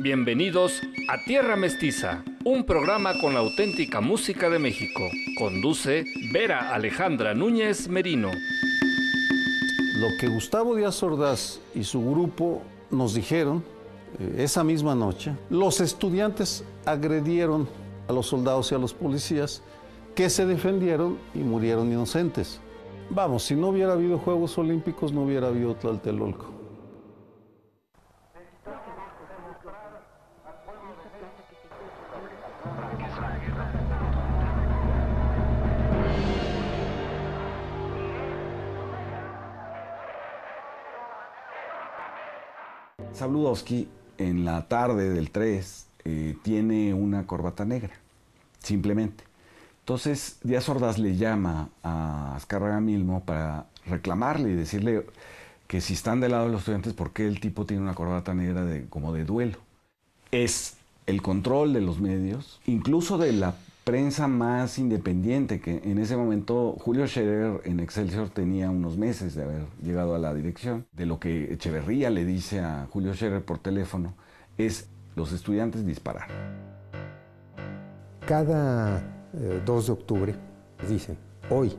Bienvenidos a Tierra Mestiza, un programa con la auténtica música de México. Conduce Vera Alejandra Núñez Merino. Lo que Gustavo Díaz Ordaz y su grupo nos dijeron eh, esa misma noche, los estudiantes agredieron a los soldados y a los policías que se defendieron y murieron inocentes. Vamos, si no hubiera habido Juegos Olímpicos, no hubiera habido Tlatelolco. Sabludowski en la tarde del 3 eh, tiene una corbata negra, simplemente. Entonces Díaz Ordaz le llama a Azcárraga Milmo para reclamarle y decirle que si están del lado de los estudiantes, ¿por qué el tipo tiene una corbata negra de, como de duelo? Es el control de los medios, incluso de la prensa más independiente, que en ese momento Julio Scherer en Excelsior tenía unos meses de haber llegado a la dirección, de lo que Echeverría le dice a Julio Scherer por teléfono, es los estudiantes disparar. Cada 2 eh, de octubre dicen, hoy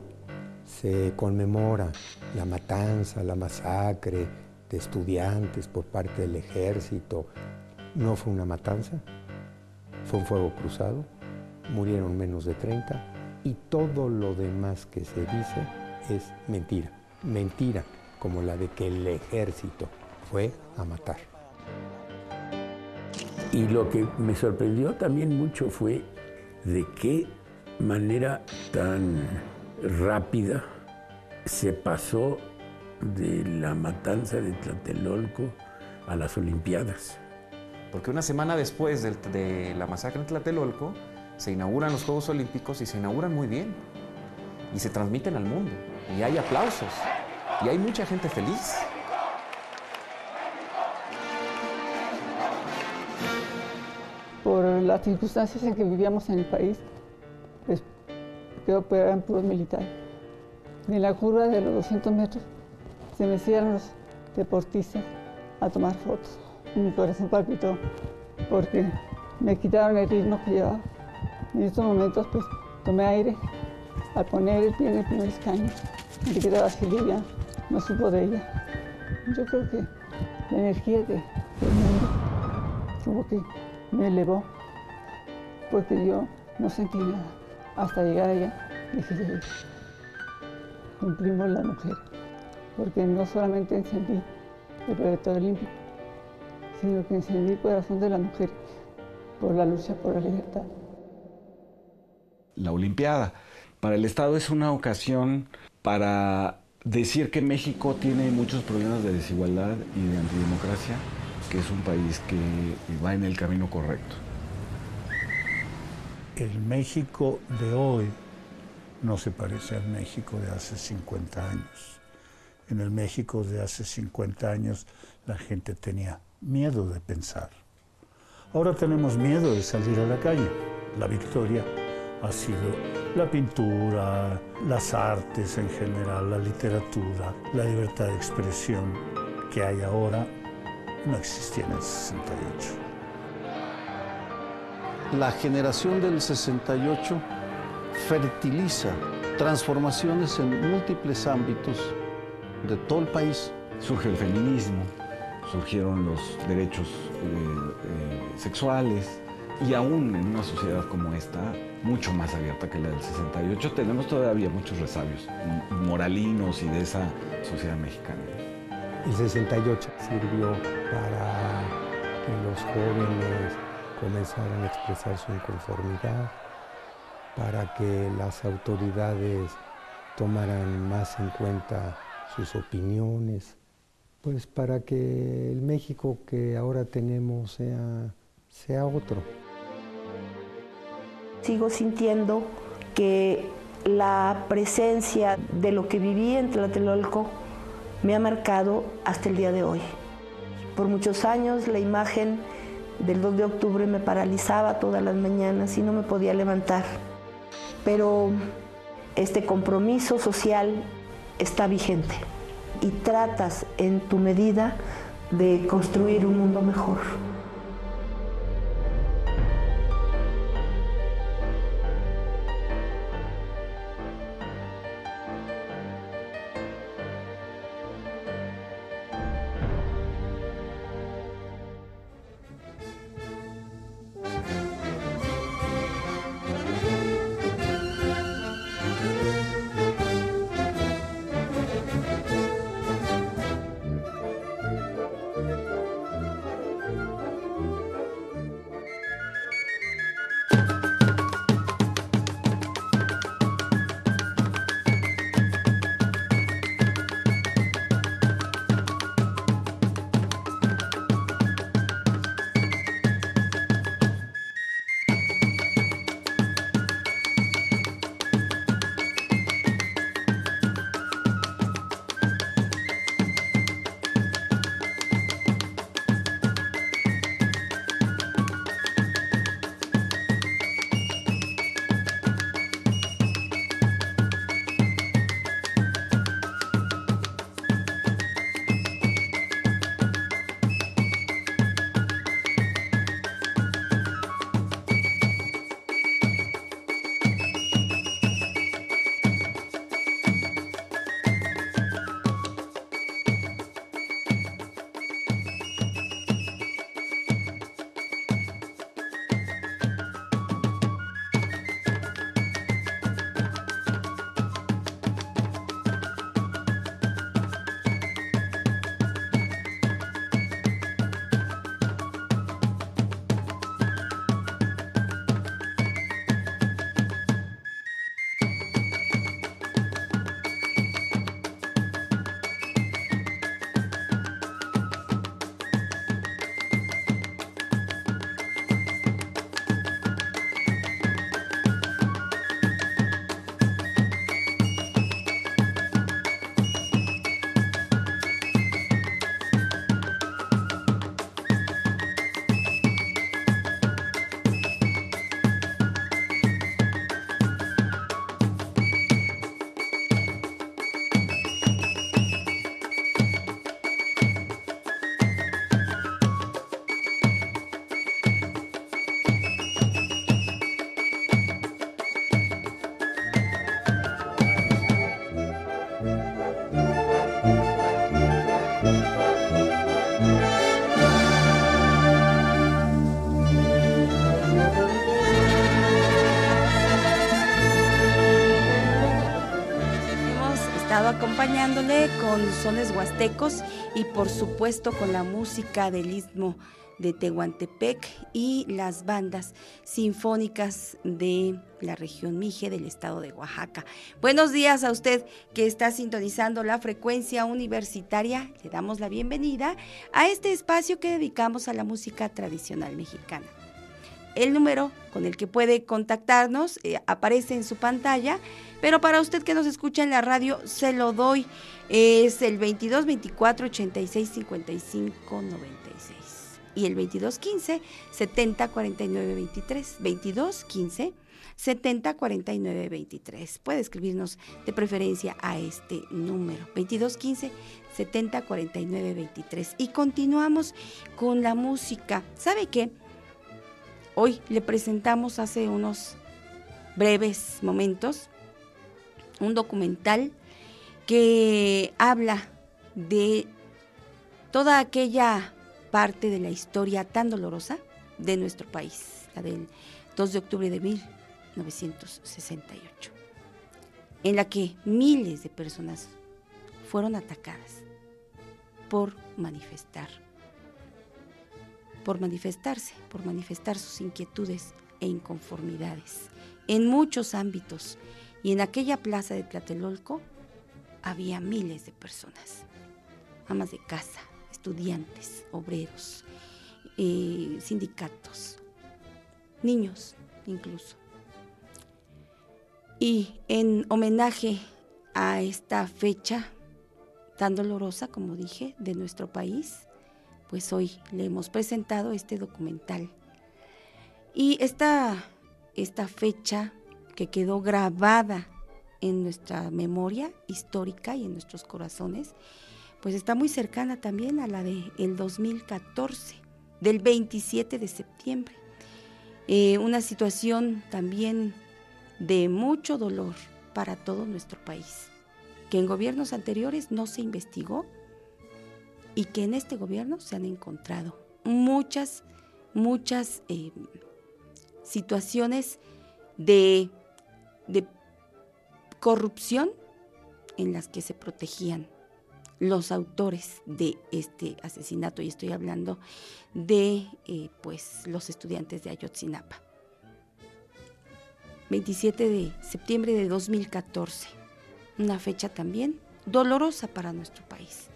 se conmemora la matanza, la masacre de estudiantes por parte del ejército. No fue una matanza, fue un fuego cruzado murieron menos de 30 y todo lo demás que se dice es mentira. Mentira como la de que el ejército fue a matar. Y lo que me sorprendió también mucho fue de qué manera tan rápida se pasó de la matanza de Tlatelolco a las Olimpiadas. Porque una semana después de, de la masacre en Tlatelolco, se inauguran los Juegos Olímpicos y se inauguran muy bien. Y se transmiten al mundo. Y hay aplausos. Y hay mucha gente feliz. Por las circunstancias en que vivíamos en el país, pues creo que eran puros militares. En la curva de los 200 metros se me hicieron los deportistas a tomar fotos. Mi corazón palpitó porque me quitaron el ritmo que llevaba. En estos momentos, pues, tomé aire al poner el pie en el primer escaño. Así ya no supo de ella. Yo creo que la energía de, del mundo como que me elevó, porque yo no sentí nada. Hasta llegar allá, dije, ya cumplimos la mujer, porque no solamente encendí el proyecto olímpico, sino que encendí el corazón de la mujer por la lucha por la libertad la Olimpiada. Para el Estado es una ocasión para decir que México tiene muchos problemas de desigualdad y de antidemocracia, que es un país que va en el camino correcto. El México de hoy no se parece al México de hace 50 años. En el México de hace 50 años la gente tenía miedo de pensar. Ahora tenemos miedo de salir a la calle. La victoria ha sido la pintura, las artes en general, la literatura, la libertad de expresión que hay ahora, no existía en el 68. La generación del 68 fertiliza transformaciones en múltiples ámbitos de todo el país. Surge el feminismo, surgieron los derechos eh, eh, sexuales y aún en una sociedad como esta, mucho más abierta que la del 68, tenemos todavía muchos resabios moralinos y de esa sociedad mexicana. El 68 sirvió para que los jóvenes comenzaran a expresar su inconformidad, para que las autoridades tomaran más en cuenta sus opiniones, pues para que el México que ahora tenemos sea, sea otro sigo sintiendo que la presencia de lo que viví en Tlatelolco me ha marcado hasta el día de hoy. Por muchos años la imagen del 2 de octubre me paralizaba todas las mañanas y no me podía levantar. Pero este compromiso social está vigente y tratas en tu medida de construir un mundo mejor. Acompañándole con sones huastecos y por supuesto con la música del istmo de Tehuantepec y las bandas sinfónicas de la región Mije del estado de Oaxaca. Buenos días a usted que está sintonizando la frecuencia universitaria. Le damos la bienvenida a este espacio que dedicamos a la música tradicional mexicana. El número con el que puede contactarnos eh, aparece en su pantalla, pero para usted que nos escucha en la radio se lo doy. Es el 22 24 86 55 96 y el 22 15 70 49 23. 22 15 70 49 23. Puede escribirnos de preferencia a este número 22 15 70 49 23. Y continuamos con la música. ¿Sabe qué? Hoy le presentamos hace unos breves momentos un documental que habla de toda aquella parte de la historia tan dolorosa de nuestro país, la del 2 de octubre de 1968, en la que miles de personas fueron atacadas por manifestar por manifestarse, por manifestar sus inquietudes e inconformidades. En muchos ámbitos y en aquella plaza de Tlatelolco había miles de personas, amas de casa, estudiantes, obreros, eh, sindicatos, niños incluso. Y en homenaje a esta fecha tan dolorosa, como dije, de nuestro país, pues hoy le hemos presentado este documental. Y esta, esta fecha que quedó grabada en nuestra memoria histórica y en nuestros corazones, pues está muy cercana también a la del el 2014, del 27 de septiembre. Eh, una situación también de mucho dolor para todo nuestro país, que en gobiernos anteriores no se investigó y que en este gobierno se han encontrado muchas, muchas eh, situaciones de, corrupción en las que se protegían los autores de este asesinato y estoy hablando de eh, pues los estudiantes de Ayotzinapa. 27 de septiembre de 2014, una fecha también dolorosa para nuestro país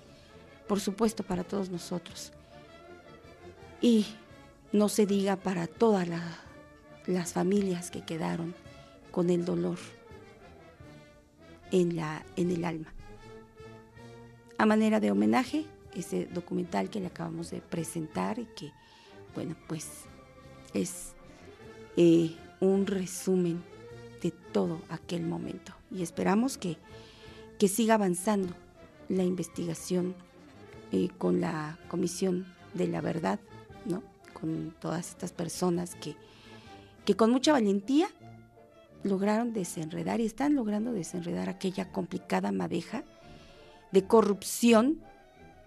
por supuesto para todos nosotros. Y no se diga para todas las familias que quedaron con el dolor en, la, en el alma. A manera de homenaje, ese documental que le acabamos de presentar y que, bueno, pues es eh, un resumen de todo aquel momento. Y esperamos que, que siga avanzando la investigación eh, con la Comisión de la Verdad, ¿no? con todas estas personas que, que con mucha valentía lograron desenredar y están logrando desenredar aquella complicada madeja de corrupción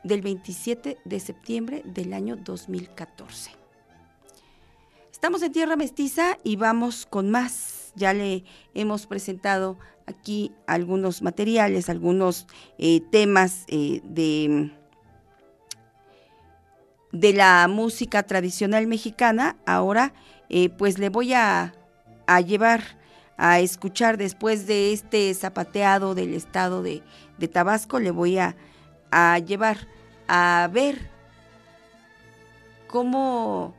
del 27 de septiembre del año 2014. Estamos en Tierra Mestiza y vamos con más. Ya le hemos presentado aquí algunos materiales, algunos eh, temas eh, de de la música tradicional mexicana, ahora eh, pues le voy a, llevar a escuchar después de este zapateado del estado de, Tabasco, le voy a, a llevar a ver cómo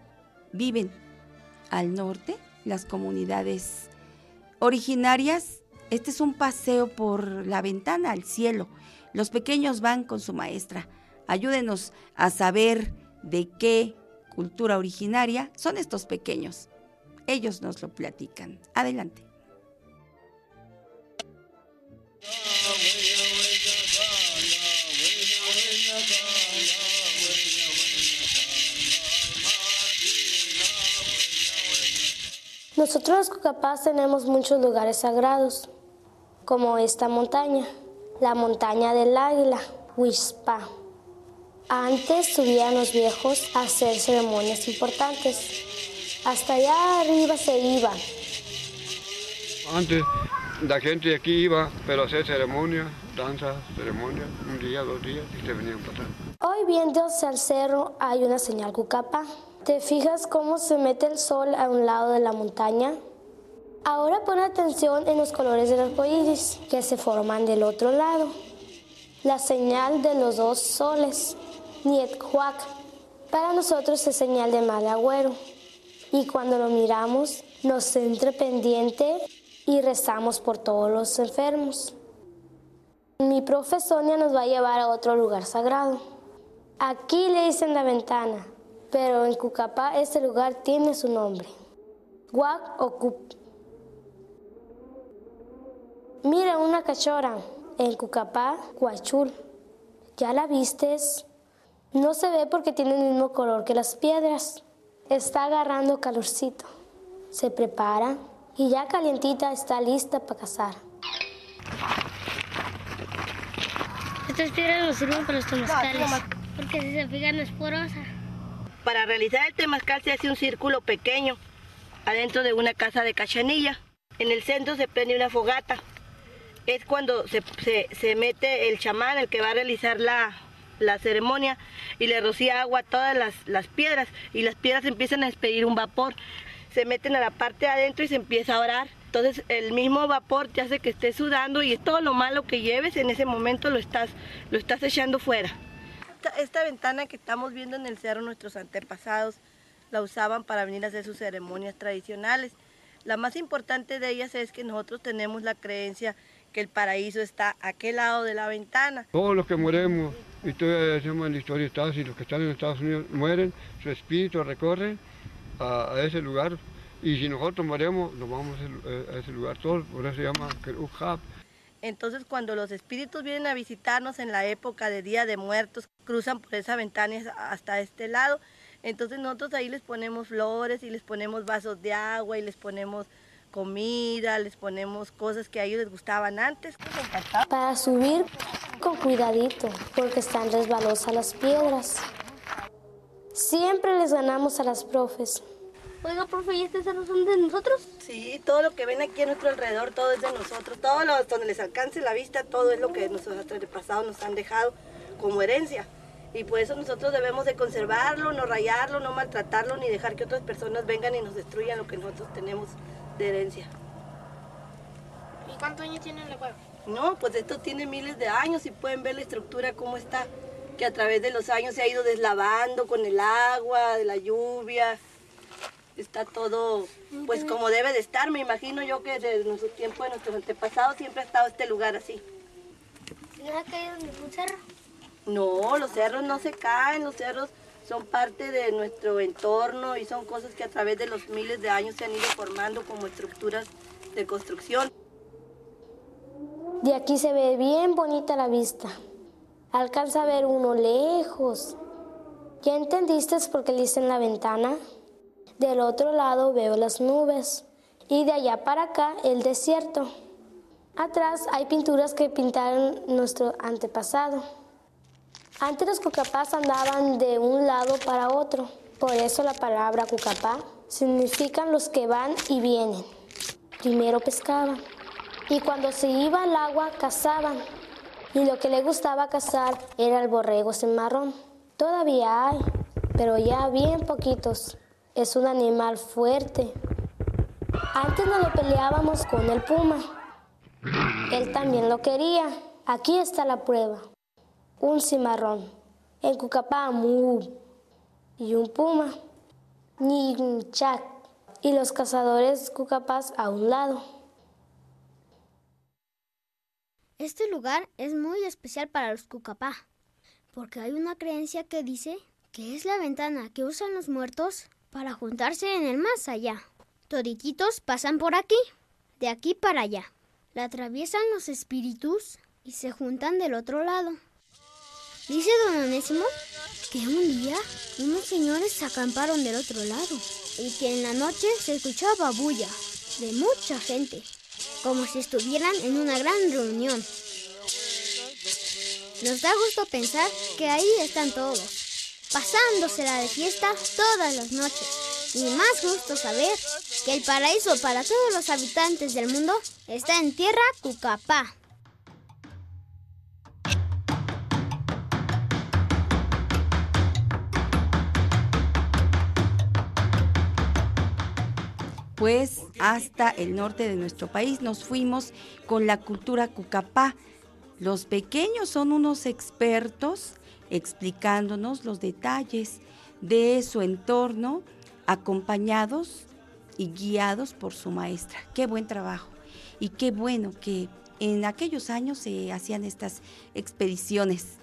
viven al norte las comunidades originarias. Este es un paseo por la ventana al cielo. Los pequeños van con su maestra. Ayúdenos a saber de qué cultura originaria son estos pequeños. Ellos nos lo platican. Adelante. Nosotros Cucapás tenemos muchos lugares sagrados, como esta montaña, la montaña del águila, Huispa. Antes subían los viejos a hacer ceremonias importantes. Hasta allá arriba se iban. Antes la gente de aquí iba, pero a hacer ceremonias danza, ceremonia, un día, dos días y se venían pasando. Hoy viéndose al cerro hay una señal cucapa. ¿Te fijas cómo se mete el sol a un lado de la montaña? Ahora pon atención en los colores del arco iris que se forman del otro lado. La señal de los dos soles, Niet-Huac, para nosotros es señal de mal agüero. Y cuando lo miramos, nos entra pendiente y rezamos por todos los enfermos. Mi profesoria nos va a llevar a otro lugar sagrado. Aquí le dicen la ventana, pero en Cucapá este lugar tiene su nombre. Guac o Cup. Mira una cachora en Cucapá, Huachul. ¿Ya la vistes? No se ve porque tiene el mismo color que las piedras. Está agarrando calorcito. Se prepara y ya calientita está lista para cazar. Estas piedras nos sirven para los temazcales, porque si se fijan es porosa. Para realizar el temazcal se hace un círculo pequeño adentro de una casa de cachanilla. En el centro se prende una fogata. Es cuando se, se- se mete el chamán, el que va a realizar la, la ceremonia, y le rocía agua a todas las, las piedras, y las piedras empiezan a despedir un vapor. Se meten a la parte de adentro y se empieza a orar. Entonces el mismo vapor te hace que estés sudando y todo lo malo que lleves en ese momento lo estás, lo estás echando fuera. Esta, esta ventana que estamos viendo en el cerro, nuestros antepasados la usaban para venir a hacer sus ceremonias tradicionales. La más importante de ellas es que nosotros tenemos la creencia que el paraíso está a aquel lado de la ventana. Todos los que morimos, y todavía decimos en la historia está así, los que están en Estados Unidos mueren, su espíritu recorre a, ese lugar. Y si nosotros morimos, nos vamos a ese, ese lugar todos, por eso se llama Kerujab. Entonces cuando los espíritus vienen a visitarnos en la época de Día de Muertos, cruzan por esa ventana hasta este lado. Entonces nosotros ahí les ponemos flores y les ponemos vasos de agua y les ponemos comida, les ponemos cosas que a ellos les gustaban antes. Para subir con cuidadito, porque están resbalosas las piedras. Siempre les ganamos a las profes. Oiga, profe, ¿y este cerro son de nosotros? Sí, todo lo que ven aquí a nuestro alrededor, todo es de nosotros. Todo lo, donde les alcance la vista, todo es lo que nuestros antepasados nos han dejado como herencia. Y por eso nosotros debemos de conservarlo, no rayarlo, no maltratarlo, ni dejar que otras personas vengan y nos destruyan lo que nosotros tenemos de herencia. ¿Y cuántos años tiene la cueva? No, pues esto tiene miles de años y pueden ver la estructura cómo está, que a través de los años se ha ido deslavando con el agua, de la lluvia. Está todo, pues como debe de estar. Me imagino yo que desde nuestro tiempo de nuestros antepasados siempre ha estado este lugar así. ¿No ha caído ningún cerro? No, los cerros no se caen, los cerros son parte de nuestro entorno y son cosas que a través de los miles de años se han ido formando como estructuras de construcción. De aquí se ve bien bonita la vista. Alcanza a ver uno lejos. ¿Ya entendiste por qué le dicen la ventana? Del otro lado veo las nubes y de allá para acá el desierto. Atrás hay pinturas que pintaron nuestro antepasado. Antes los cucapás andaban de un lado para otro. Por eso la palabra cucapá significan los que van y vienen. Primero pescaban y cuando se iba al agua cazaban. Y lo que le gustaba cazar era el borrego cimarrón. Todavía hay, pero ya bien poquitos. Es un animal fuerte. Antes nos lo peleábamos con el puma. Él también lo quería. Aquí está la prueba. Un cimarrón. En Cucapá, mu. Y un puma. Ninchac. Y los cazadores cucapás a un lado. Este lugar es muy especial para los Cucapá, porque hay una creencia que dice que es la ventana que usan los muertos para juntarse en el más allá. Todititos pasan por aquí, de aquí para allá. La atraviesan los espíritus y se juntan del otro lado. Dice don Onésimo que un día unos señores se acamparon del otro lado y que en la noche se escuchaba bulla de mucha gente, como si estuvieran en una gran reunión. Nos da gusto pensar que ahí están todos, pasándosela de fiesta todas las noches. Y más gusto saber que el paraíso para todos los habitantes del mundo está en tierra Cucapá. Pues hasta el norte de nuestro país nos fuimos con la cultura cucapá. Los pequeños son unos expertos explicándonos los detalles de su entorno, acompañados y guiados por su maestra. Qué buen trabajo y qué bueno que en aquellos años se hacían estas expediciones.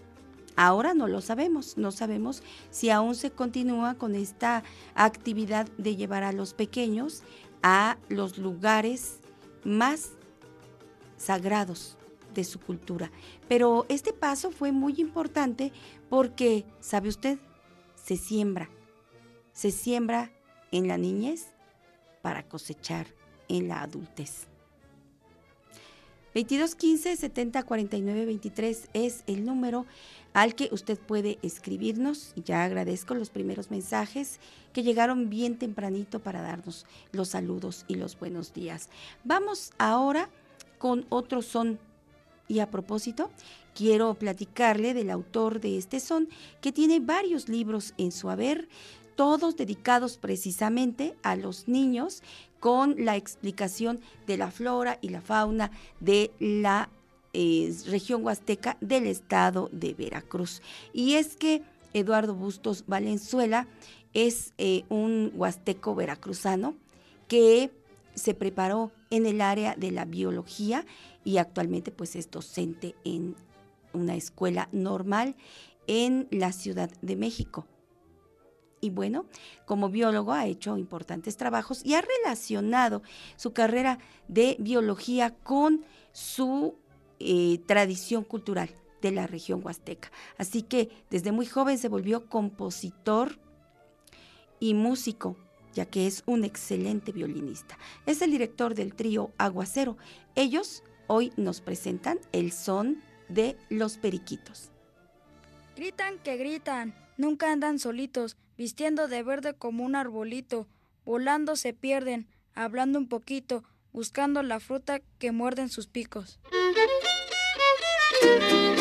Ahora no lo sabemos, no sabemos si aún se continúa con esta actividad de llevar a los pequeños a los lugares más sagrados de su cultura. Pero este paso fue muy importante porque, ¿sabe usted? Se siembra, se siembra en la niñez para cosechar en la adultez. 2215 70 49 23 es el número al que usted puede escribirnos. Ya agradezco los primeros mensajes que llegaron bien tempranito para darnos los saludos y los buenos días. Vamos ahora con otro son. Y a propósito, quiero platicarle del autor de este son, que tiene varios libros en su haber, todos dedicados precisamente a los niños con la explicación de la flora y la fauna de la región huasteca del estado de Veracruz. Y es que Eduardo Bustos Valenzuela es eh, un huasteco veracruzano que se preparó en el área de la biología y actualmente pues es docente en una escuela normal en la Ciudad de México y bueno, como biólogo ha hecho importantes trabajos y ha relacionado su carrera de biología con su eh, tradición cultural de la región huasteca. Así que desde muy joven se volvió compositor y músico, ya que es un excelente violinista. Es el director del trío Aguacero. Ellos hoy nos presentan el son de los periquitos. Gritan que gritan, nunca andan solitos, vistiendo de verde como un arbolito, volando se pierden, hablando un poquito, buscando la fruta que muerden sus picos. Ya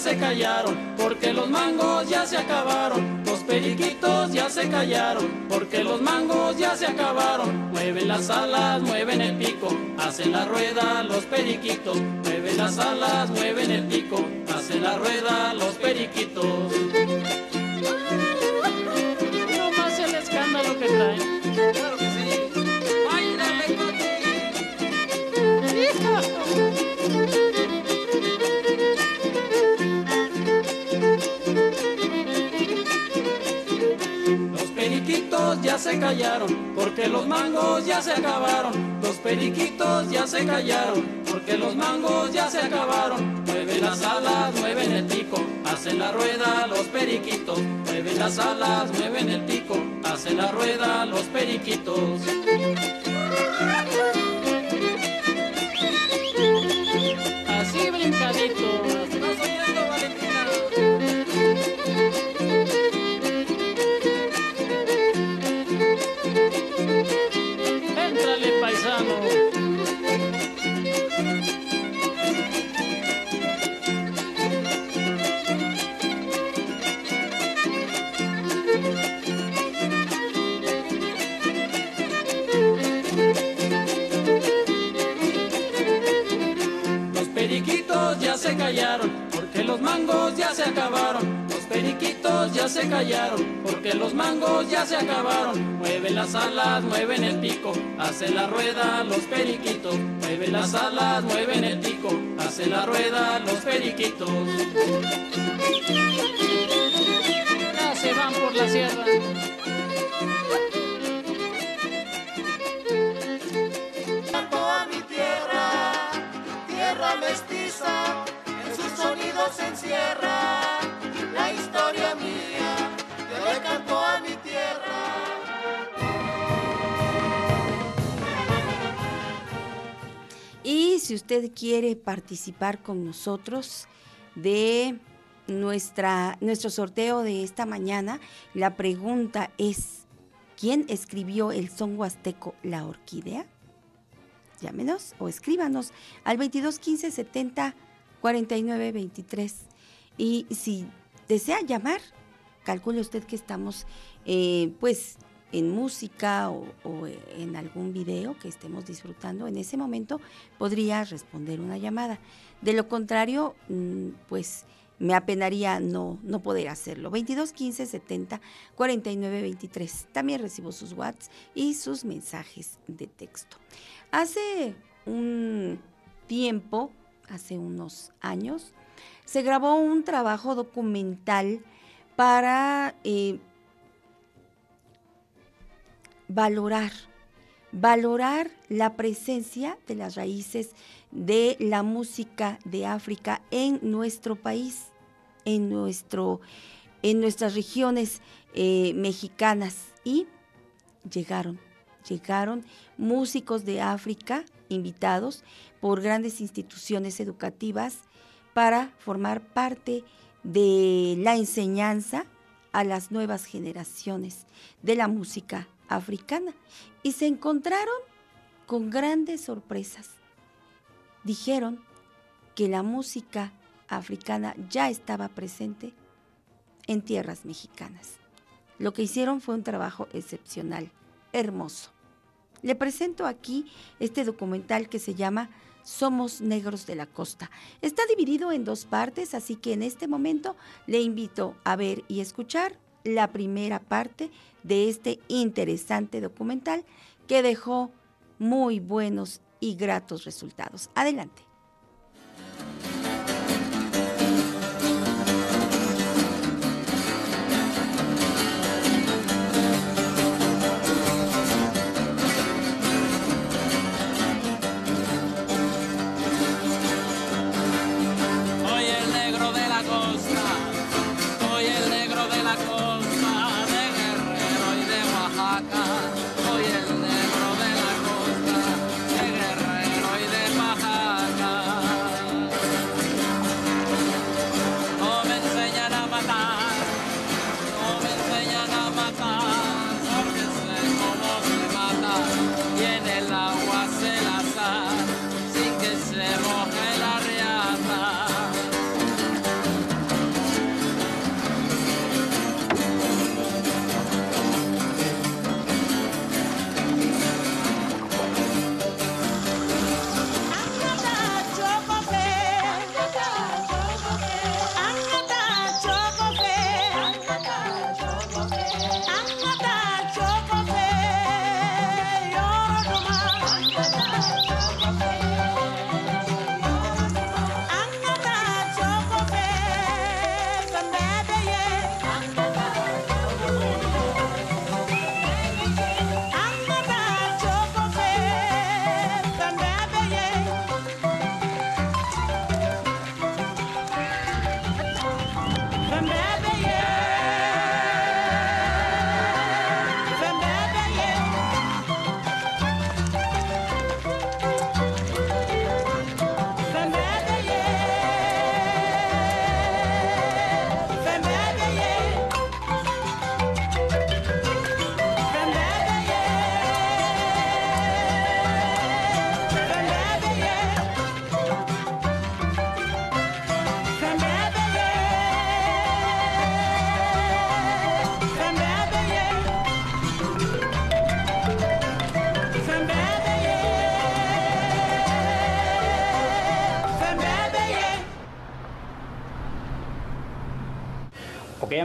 se callaron, porque los mangos ya se acabaron. Los periquitos ya se callaron, porque los mangos ya se acabaron. Mueven las alas, mueven el pico, hacen la rueda los periquitos. Mueven las alas, mueven el pico, hacen la rueda los periquitos. No más el escándalo que traen. Se callaron, porque los mangos ya se acabaron. Los periquitos ya se callaron, porque los mangos ya se acabaron. Mueven las alas, mueven el pico, hacen la rueda los periquitos. Mueven las alas, mueven el pico, hacen la rueda los periquitos. Así brincadito. porque se callaron, porque los mangos ya se acabaron. Mueven las alas, mueven el pico, hacen la rueda los periquitos. Mueven las alas, mueven el pico, hacen la rueda los periquitos. Ya se van por la sierra. a mi tierra, tierra mestiza se encierra la historia mía usted quiere participar con nosotros de nuestra, nuestro sorteo de esta mañana, la pregunta es, ¿quién escribió el son huasteco La Orquídea? Llámenos o escríbanos al 22 15 70 49 23. Y si desea llamar, calcule usted que estamos eh, pues en música o, en algún video que estemos disfrutando, en ese momento podría responder una llamada. De lo contrario, mm, pues me apenaría no, no poder hacerlo. 22 15 70 49 23. También recibo sus WhatsApp y sus mensajes de texto. Hace un tiempo, hace unos años, se grabó un trabajo documental para eh, valorar, valorar la presencia de las raíces de la música de África en nuestro país, en, nuestro, en nuestras regiones eh, mexicanas. Y llegaron, llegaron músicos de África invitados por grandes instituciones educativas para formar parte de la enseñanza a las nuevas generaciones de la música africana y se encontraron con grandes sorpresas. Dijeron que la música africana ya estaba presente en tierras mexicanas. Lo que hicieron fue un trabajo excepcional, hermoso. Le presento aquí este documental que se llama Somos Negros de la Costa. Está dividido en dos partes, así que en este momento le invito a ver y escuchar la primera parte de este interesante documental que dejó muy buenos y gratos resultados. Adelante.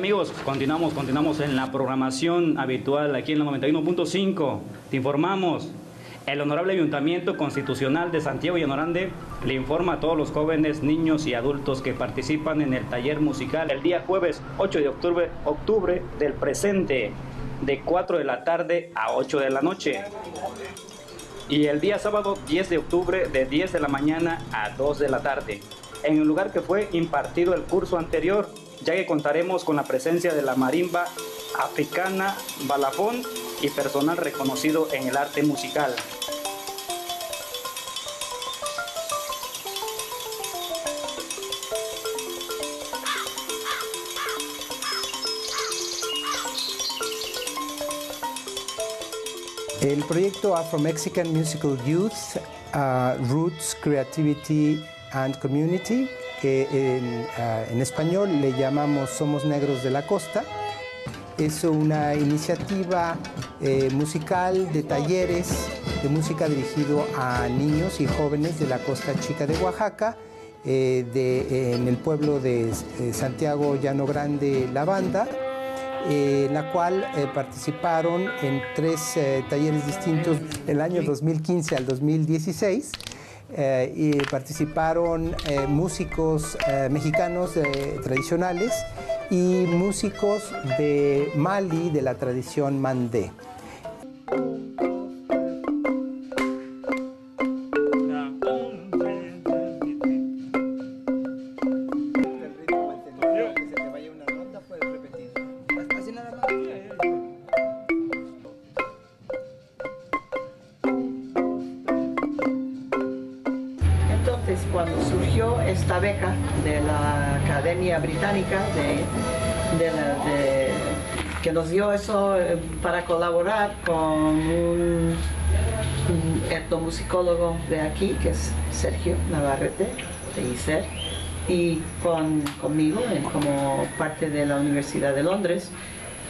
Amigos, continuamos, continuamos en la programación habitual aquí en la 91.5. Te informamos, el Honorable Ayuntamiento Constitucional de Santiago y Anorande le informa a todos los jóvenes, niños y adultos que participan en el taller musical el día jueves 8 de octubre, octubre del presente, de 4 de la tarde a 8 de la noche. Y el día sábado 10 de octubre de 10 de la mañana a 2 de la tarde, en el lugar que fue impartido el curso anterior ya que contaremos con la presencia de la marimba africana, balafón y personal reconocido en el arte musical. El proyecto Afro-Mexican Musical Youth, uh, Roots, Creativity and Community que en, uh, en español le llamamos Somos Negros de la Costa, es una iniciativa eh, musical de talleres de música dirigido a niños y jóvenes de la costa chica de Oaxaca, eh, en el pueblo de eh, Santiago Llano Grande La Banda, en la cual participaron en tres talleres distintos el año 2015 al 2016. Y participaron músicos mexicanos tradicionales y músicos de Mali de la tradición mandé. Esta beca de la Academia Británica que nos dio eso eh, para colaborar con un, etnomusicólogo de aquí, que es Sergio Navarrete, de ICER, y con, conmigo como parte de la Universidad de Londres,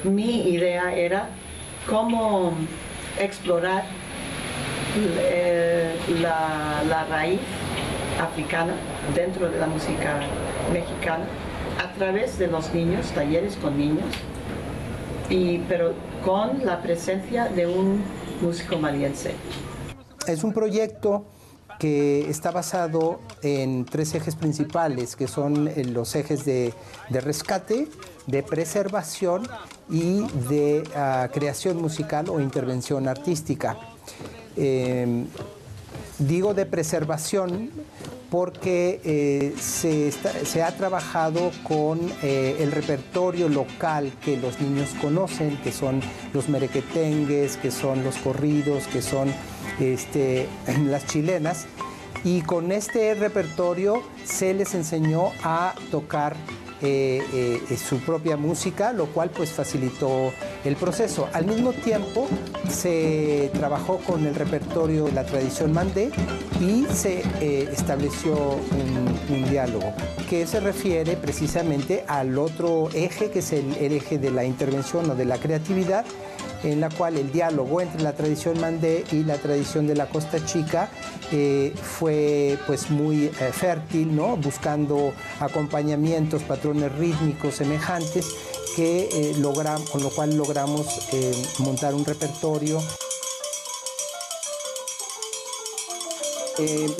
mi idea era cómo explorar eh, la, la raíz africana dentro de la música mexicana a través de los niños, talleres con niños, y, pero con la presencia de un músico maliense. Es un proyecto que está basado en tres ejes principales, que son eh, los ejes de, de rescate, de preservación y de ah, creación musical o intervención artística. Eh, digo de preservación porque eh, se, ha trabajado con eh, el repertorio local que los niños conocen, que son los merequetengues, que son los corridos, que son este, las chilenas. Y con este repertorio se les enseñó a tocar eh, eh, su propia música, lo cual pues facilitó el proceso. Al mismo tiempo se trabajó con el repertorio de la tradición mandé y se eh, estableció un, un diálogo que se refiere precisamente al otro eje, que es el, el eje de la intervención o de la creatividad, en la cual el diálogo entre la tradición mandé y la tradición de la Costa Chica eh, fue pues muy eh, fértil, ¿no? buscando acompañamientos, patrones rítmicos semejantes que eh, con lo cual logramos eh, montar un repertorio.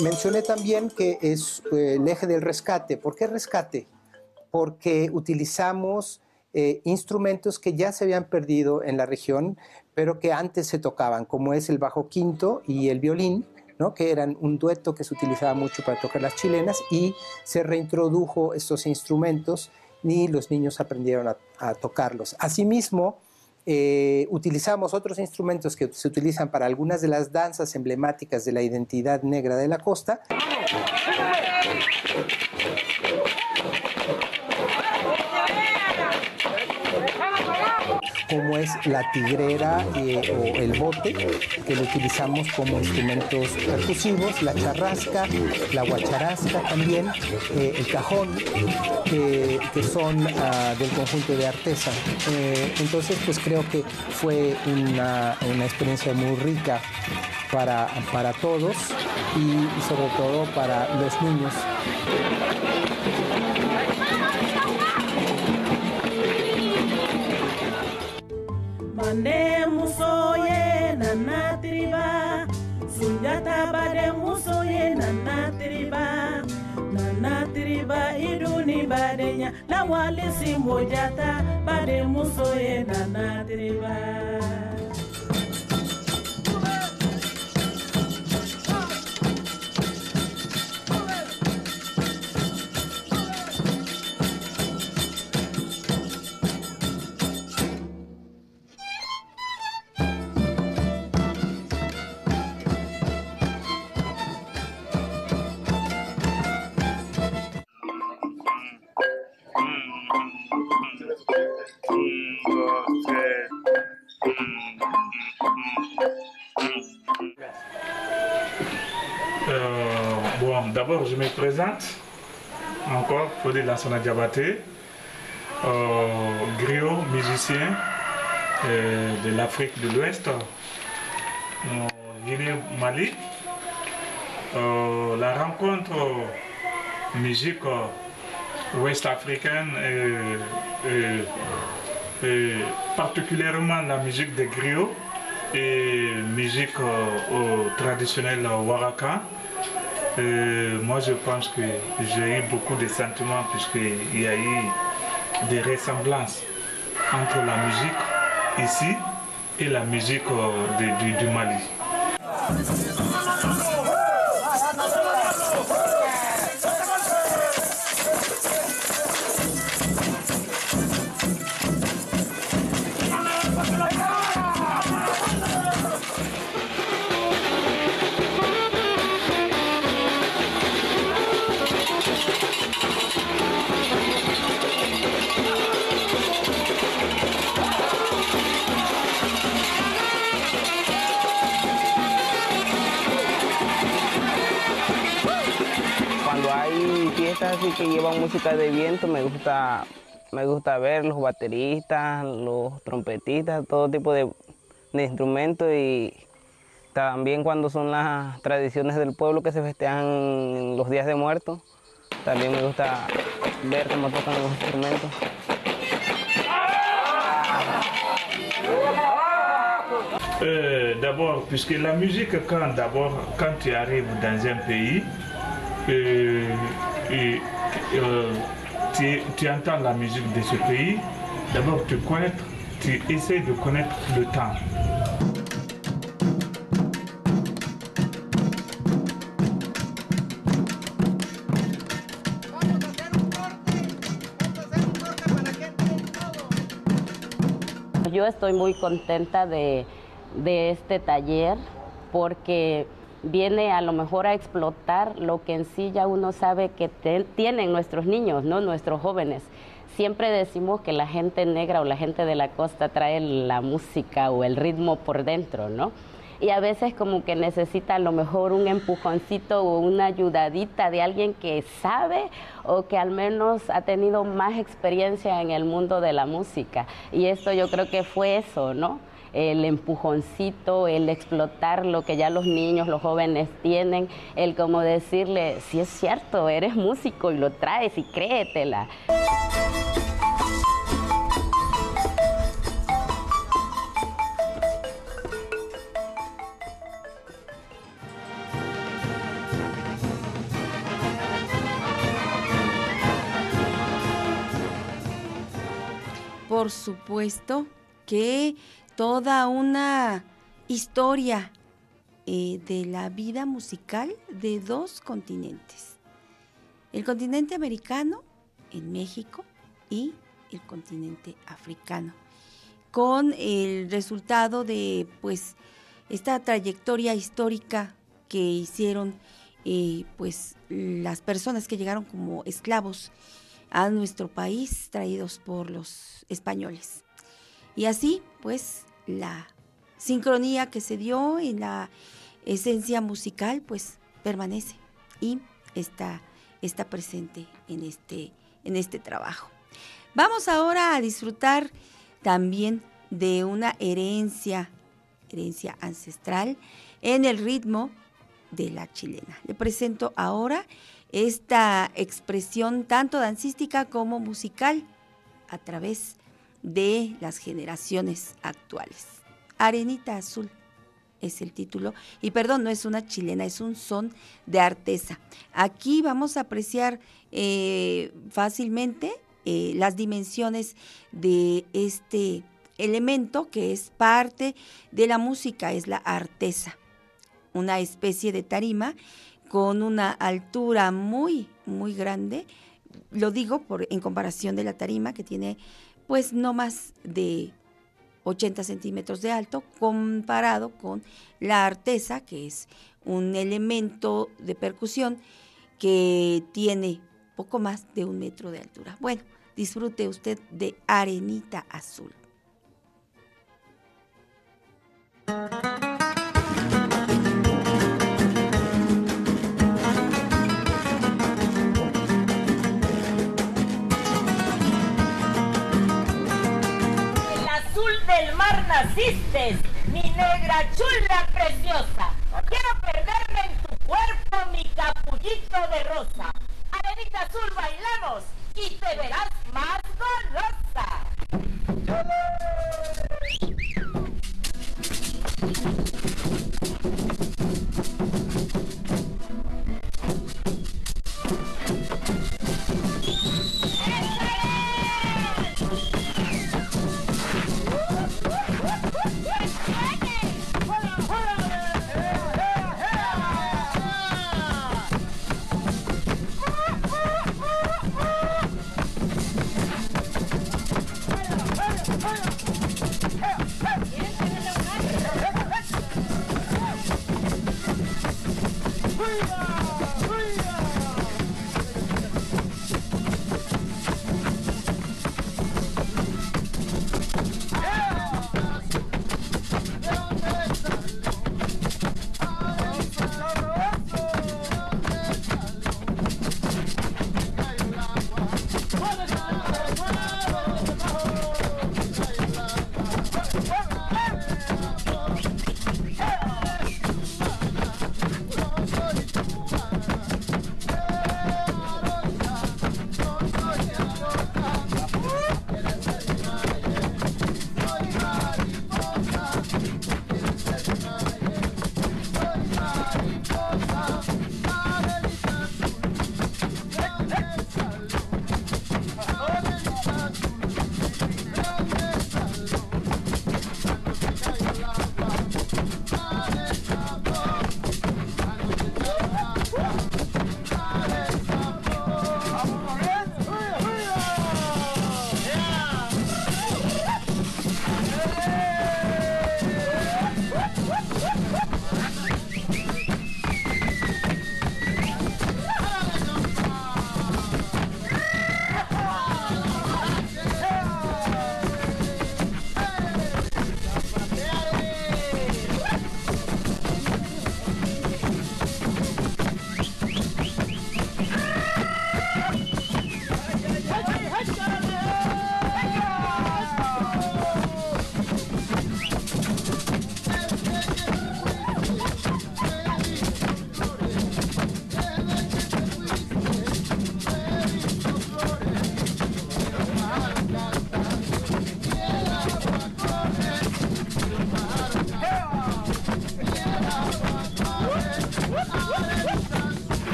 Mencioné también que es el eje del rescate. ¿Por qué rescate? Porque utilizamos eh, instrumentos que ya se habían perdido en la región, pero que antes se tocaban, como es el bajo quinto y el violín, ¿no? que eran un dueto que se utilizaba mucho para tocar las chilenas, y se reintrodujo estos instrumentos y los niños aprendieron a, tocarlos. Asimismo, eh, utilizamos otros instrumentos que se utilizan para algunas de las danzas emblemáticas de la identidad negra de la costa. Como es la tigrera eh, o el bote, que lo utilizamos como instrumentos percusivos, la charrasca, la guacharasca también, eh, el cajón, que, son ah, del conjunto de Artesa. Eh, entonces, pues creo que fue una, una experiencia muy rica para, para todos y sobre todo para los niños. bande muso ye na tiriba sunjata bade muso ye nana tiriba nana tiriba iduni wali lawalisi mojata. Bade muso ye nana tiriba Lansana Diabaté, euh, griot, musicien euh, de l'Afrique de l'Ouest, euh, Guinée, Mali. Euh, la rencontre musique euh, ouest-africaine et, particulièrement la musique des griots et musique traditionnelle Waraka. Euh, moi, je pense que j'ai eu beaucoup de sentiments puisqu'il y a eu des ressemblances entre la musique ici et la musique euh, du Mali. Que llevan música de viento, me gusta, me gusta ver los bateristas, los trompetistas, todo tipo de, de instrumentos y también cuando son las tradiciones del pueblo que se festejan en los días de muertos, también me gusta ver cómo tocan los instrumentos. Euh, d'abord, puisque la musique, quand d'abord, quand tu arrives dans un pays, euh, et, euh, tu, tu entends la musique de ce pays, d'abord tu connais, tu essaies de connaître le temps. Yo estoy muy contenta de, de este taller porque viene a lo mejor a explotar lo que en sí ya uno sabe que tienen nuestros niños, ¿no? nuestros jóvenes. Siempre decimos que la gente negra o la gente de la costa trae la música o el ritmo por dentro, ¿no? Y a veces como que necesita a lo mejor un empujoncito o una ayudadita de alguien que sabe o que al menos ha tenido más experiencia en el mundo de la música. Y esto yo creo que fue eso, ¿no? El empujoncito, el explotar lo que ya los niños, los jóvenes tienen, el como decirle, si es cierto, eres músico y lo traes y créetela. Por supuesto que toda una historia eh, de la vida musical de dos continentes. El continente americano en México y el continente africano. Con el resultado de pues esta trayectoria histórica que hicieron eh, pues las personas que llegaron como esclavos a nuestro país traídos por los españoles. Y así, pues, la sincronía que se dio en la esencia musical, pues, permanece y está, está presente en este, en este trabajo. Vamos ahora a disfrutar también de una herencia, herencia ancestral en el ritmo de la chilena. Le presento ahora esta expresión tanto dancística como musical a través de las generaciones actuales. Arenita Azul es el título. Y perdón, no es una chilena, es un son de artesa. Aquí vamos a apreciar eh, fácilmente eh, las dimensiones de este elemento que es parte de la música, es la artesa, una especie de tarima con una altura muy, muy grande. Lo digo por, en comparación de la tarima que tiene pues no más de 80 centímetros de alto, comparado con la artesa, que es un elemento de percusión que tiene poco más de un metro de altura. Bueno, disfrute usted de Arenita Azul. Mi negra chula preciosa. Quiero perderme en tu cuerpo, mi capullito de rosa. Arenita azul bailamos y te verás más golosa.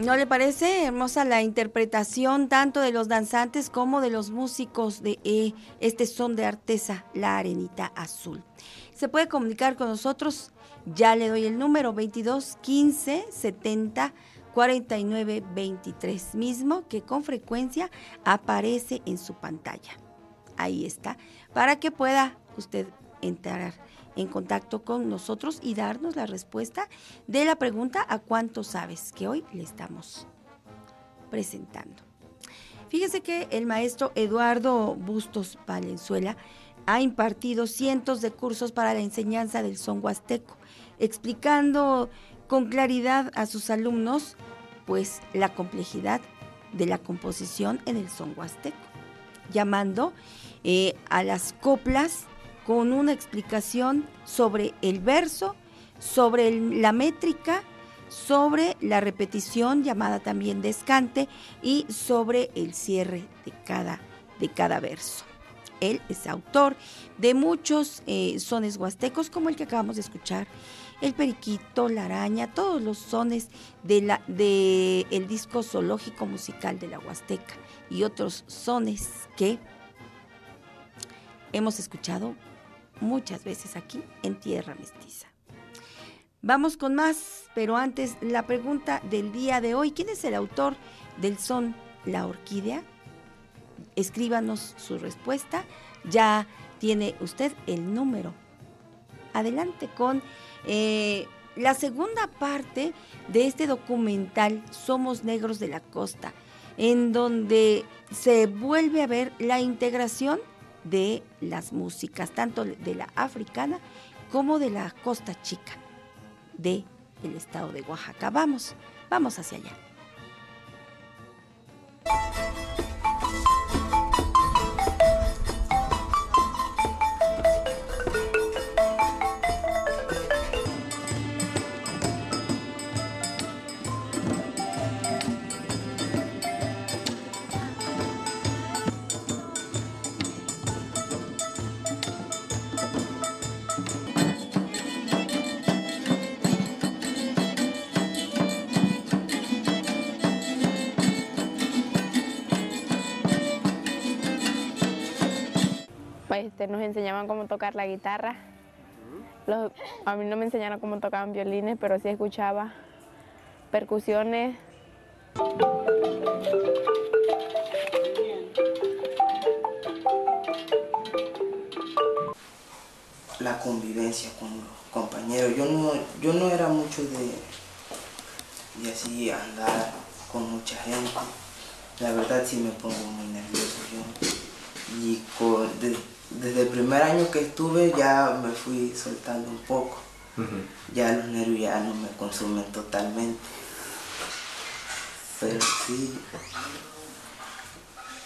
¿No le parece hermosa la interpretación tanto de los danzantes como de los músicos de eh, este son de artesa, la arenita azul? Se puede comunicar con nosotros, ya le doy el número 22 15 70 49 23, mismo que con frecuencia aparece en su pantalla. Ahí está, para que pueda usted entrar en contacto con nosotros y darnos la respuesta de la pregunta a cuánto sabes que hoy le estamos presentando. Fíjese que el maestro Eduardo Bustos Valenzuela ha impartido cientos de cursos para la enseñanza del son huasteco, explicando con claridad a sus alumnos pues la complejidad de la composición en el son huasteco, llamando eh, a las coplas con una explicación sobre el verso, sobre la métrica, sobre la repetición llamada también descante y sobre el cierre de cada, de cada verso. Él es autor de muchos eh, sones huastecos como el que acabamos de escuchar, el periquito, la araña, todos los sones del de el disco zoológico musical de la Huasteca y otros sones que hemos escuchado muchas veces aquí en Tierra Mestiza. Vamos con más, pero antes la pregunta del día de hoy, ¿quién es el autor del son La Orquídea? Escríbanos su respuesta, ya tiene usted el número. Adelante con eh, la segunda parte de este documental Somos Negros de la Costa, en donde se vuelve a ver la integración de las músicas, tanto de la africana como de la costa chica del el estado de Oaxaca. Vamos, vamos hacia allá. Nos enseñaban cómo tocar la guitarra. a mí no me enseñaron cómo tocaban violines, pero sí escuchaba percusiones. La convivencia con los compañeros. Yo no, yo no era mucho de, de así andar con mucha gente. La verdad sí me pongo muy nervioso yo. Y con, desde el primer año que estuve ya me fui soltando un poco. Ya los nervios ya no me consumen totalmente. Pero sí,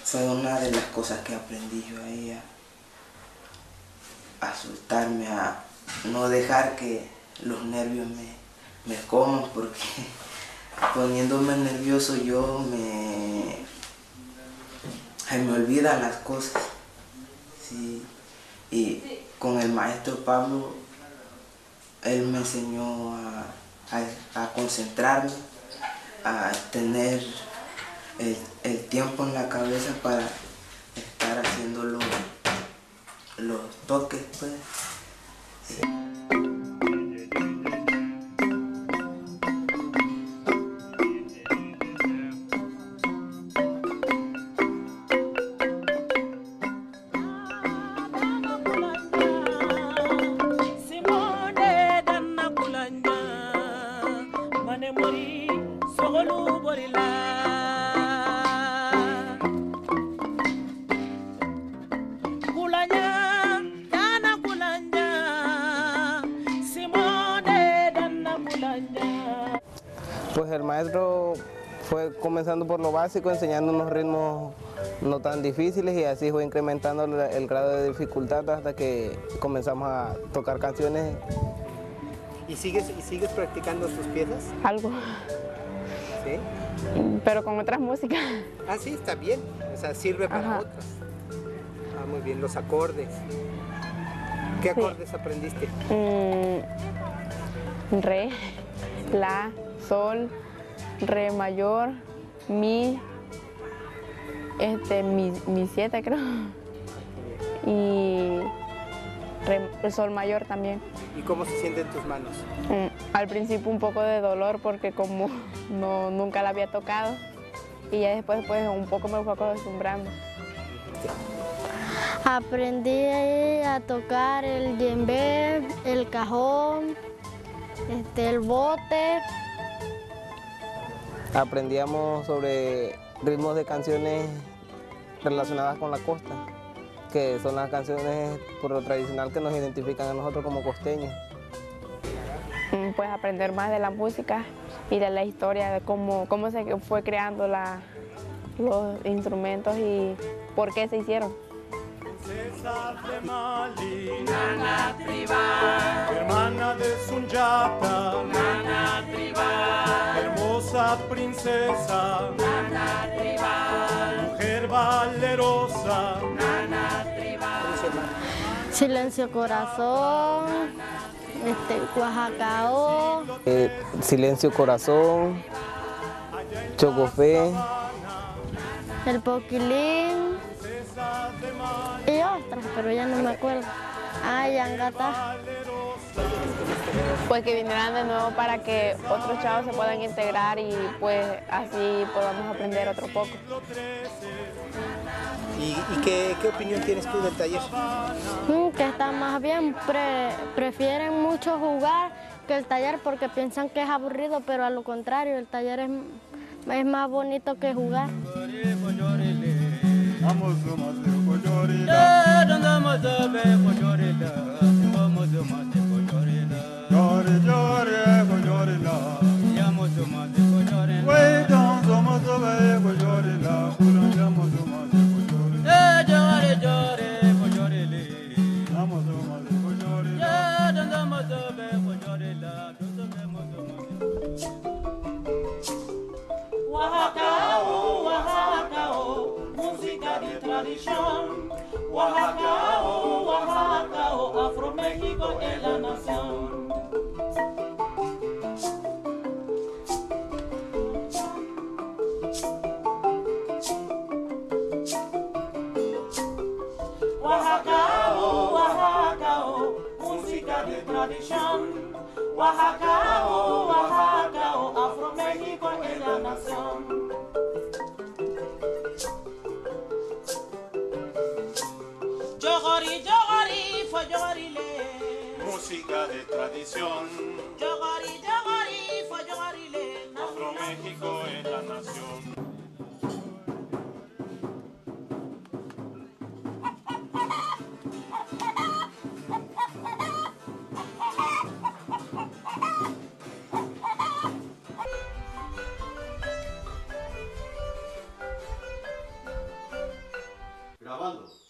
fue una de las cosas que aprendí yo ahí a, soltarme, a no dejar que los nervios me, me coman porque poniéndome nervioso yo me, me olvidan las cosas. Y con el maestro Pablo, él me enseñó a, concentrarme, a tener el, tiempo en la cabeza para estar haciendo los, toques. Pues. Básico, enseñando unos ritmos no tan difíciles y así fue incrementando el grado de dificultad hasta que comenzamos a tocar canciones. ¿Y sigues, y sigues practicando sus piezas? Algo. ¿Sí? Pero con otras músicas. Ah, sí, está bien. O sea, sirve para otras. Ah, muy bien, los acordes. ¿Qué acordes aprendiste? Mm, re, la, sol, re mayor, mi, este, mi, mi siete creo, y el sol mayor también. ¿Y cómo se sienten tus manos? Mm, al principio un poco de dolor porque como no, nunca la había tocado y ya después pues un poco me fue acostumbrando. Aprendí a tocar el djembe, el cajón, este, el bote, aprendíamos sobre ritmos de canciones relacionadas con la costa, que son las canciones por lo tradicional que nos identifican a nosotros como costeños. Mm, pues aprender más de la música y de la historia, de cómo, cómo se fue creando los instrumentos y por qué se hicieron. Hermana de Sunyata, tribal. la princesa, Nana tribal, mujer valerosa, nana tribal. Silencio Corazón, este, Oaxacao, Eh, Silencio Corazón, Chocofé, El Poquilín y otras, pero ya no me acuerdo. Ah, Yangata. Pues que vinieran de nuevo para que otros chavos se puedan integrar y pues así podamos aprender otro poco. ¿Y, y qué, qué opinión tienes tú del taller? Mm, que está más bien, pre- prefieren mucho jugar que el taller porque piensan que es aburrido, pero a lo contrario, el taller es, es más bonito que jugar. Oaxacao, Oaxacao, música de tradición. Oaxacao, Oaxacao, Afro-México es la nación. Oaxacao, Oaxacao, música de tradición. Oaxacao, Oaxacao, Afro-México es la nación. Música de tradición, Yogori, yogori, fue yogorile. Afro México es la nación. Grabando.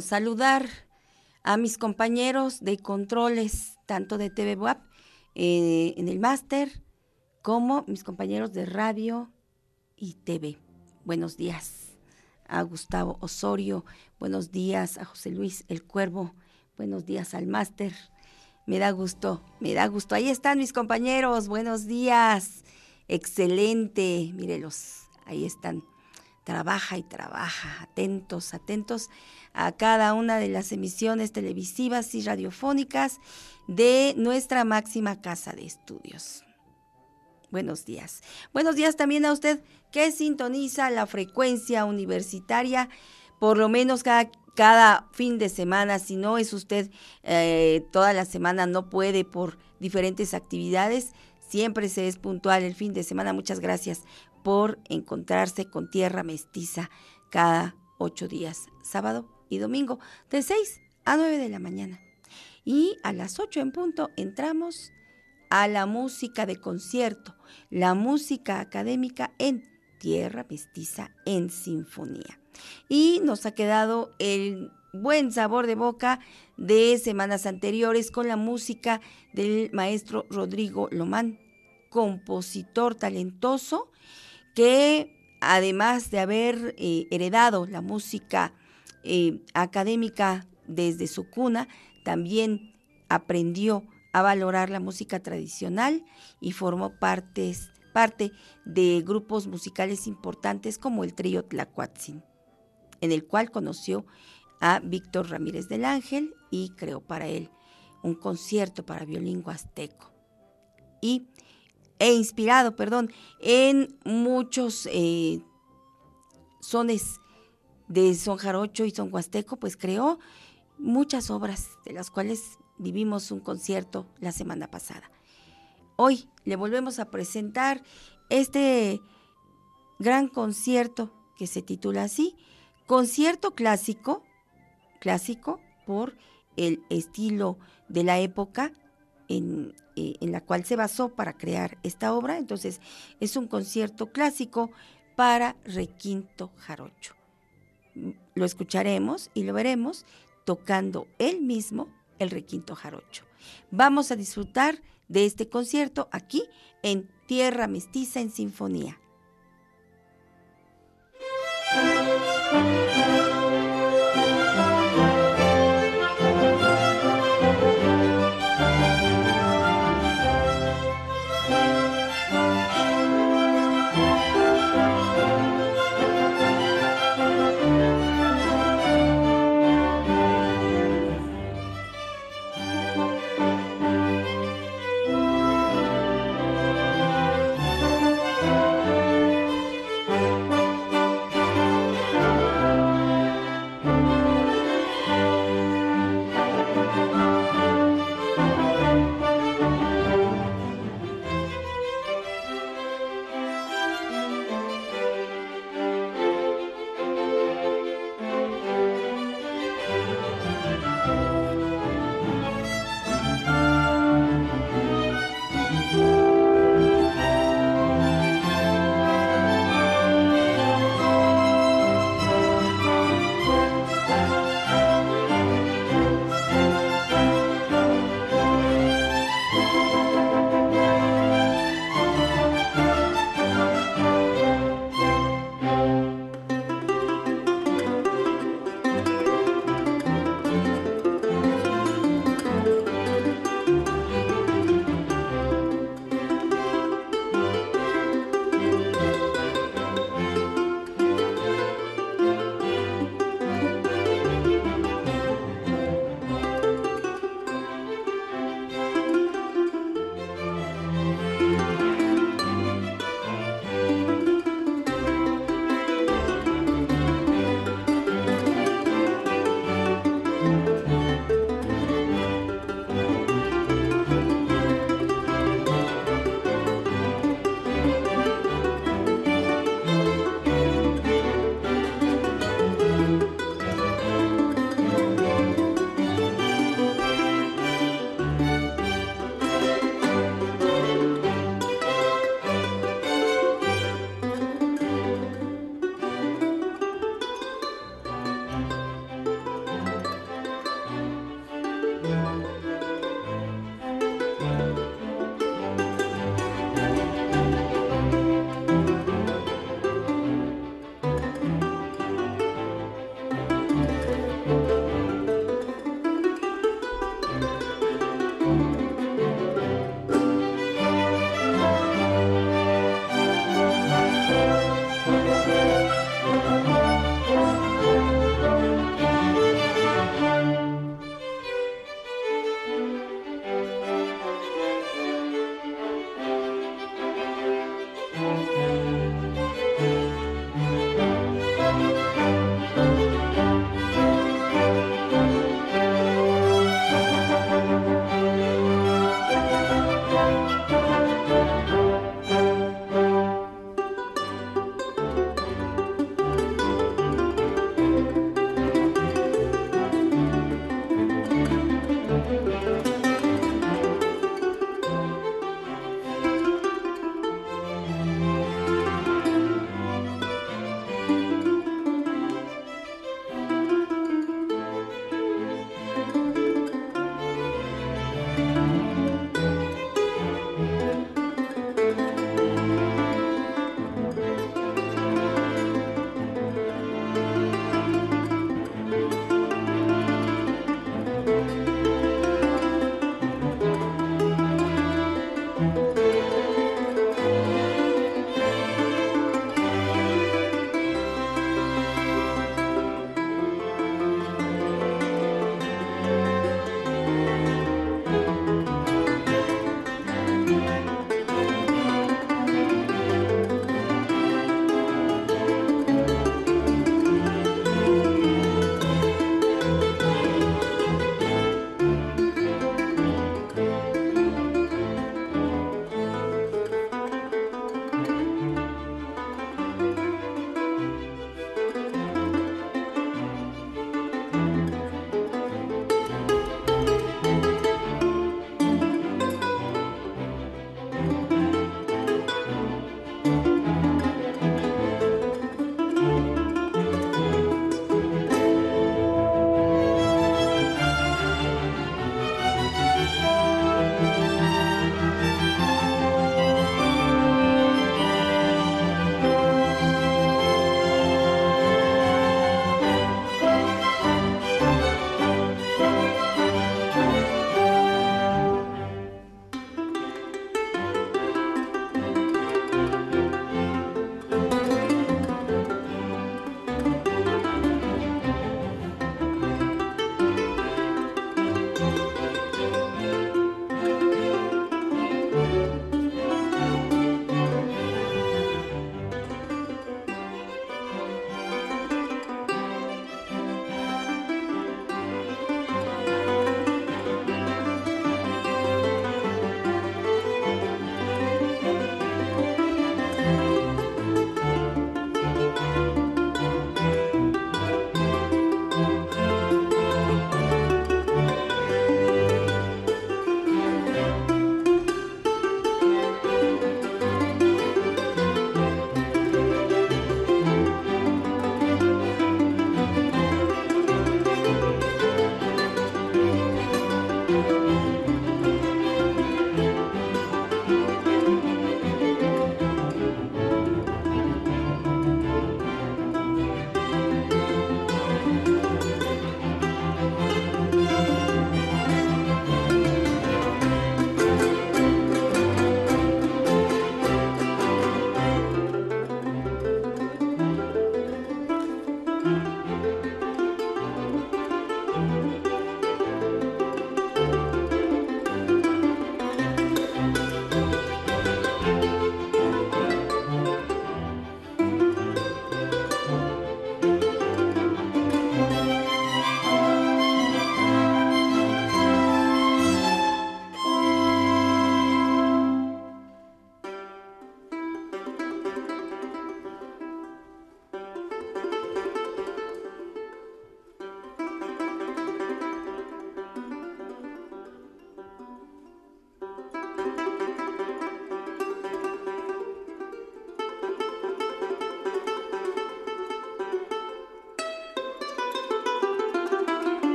Saludar a mis compañeros de controles, tanto de TV WAP eh, en el máster, como mis compañeros de radio y TV. Buenos días a Gustavo Osorio, buenos días a José Luis El Cuervo, buenos días al máster. Me da gusto, me da gusto. Ahí están mis compañeros, buenos días. Excelente, mírelos, ahí están. Trabaja y trabaja, atentos, atentos a cada una de las emisiones televisivas y radiofónicas de nuestra máxima casa de estudios. Buenos días. Buenos días también a usted que sintoniza la frecuencia universitaria por lo menos cada, cada fin de semana. Si no es usted eh, toda la semana, no puede por diferentes actividades. Siempre se es puntual el fin de semana. Muchas gracias por encontrarse con Tierra Mestiza cada ocho días, sábado y domingo, de 6 a 9 de la mañana. Y a las 8 en punto entramos a la música de concierto, la música académica en Tierra Mestiza en Sinfonía. Y nos ha quedado el buen sabor de boca de semanas anteriores con la música del maestro Rodrigo Lomán, compositor talentoso que además de haber eh, heredado la música eh, académica desde su cuna, también aprendió a valorar la música tradicional y formó partes, parte de grupos musicales importantes como el trío Tlacuatzin, en el cual conoció a Víctor Ramírez del Ángel y creó para él un concierto para violín huasteco. Y, e inspirado, perdón, en muchos eh, sones de son jarocho y son huasteco, pues creó muchas obras de las cuales vivimos un concierto la semana pasada. Hoy le volvemos a presentar este gran concierto que se titula así, concierto clásico, clásico por el estilo de la época en, eh, en, la cual se basó para crear esta obra. Entonces, es un concierto clásico para requinto jarocho. Lo escucharemos y lo veremos tocando él mismo el requinto jarocho. Vamos a disfrutar de este concierto aquí en Tierra Mestiza en Sinfonía.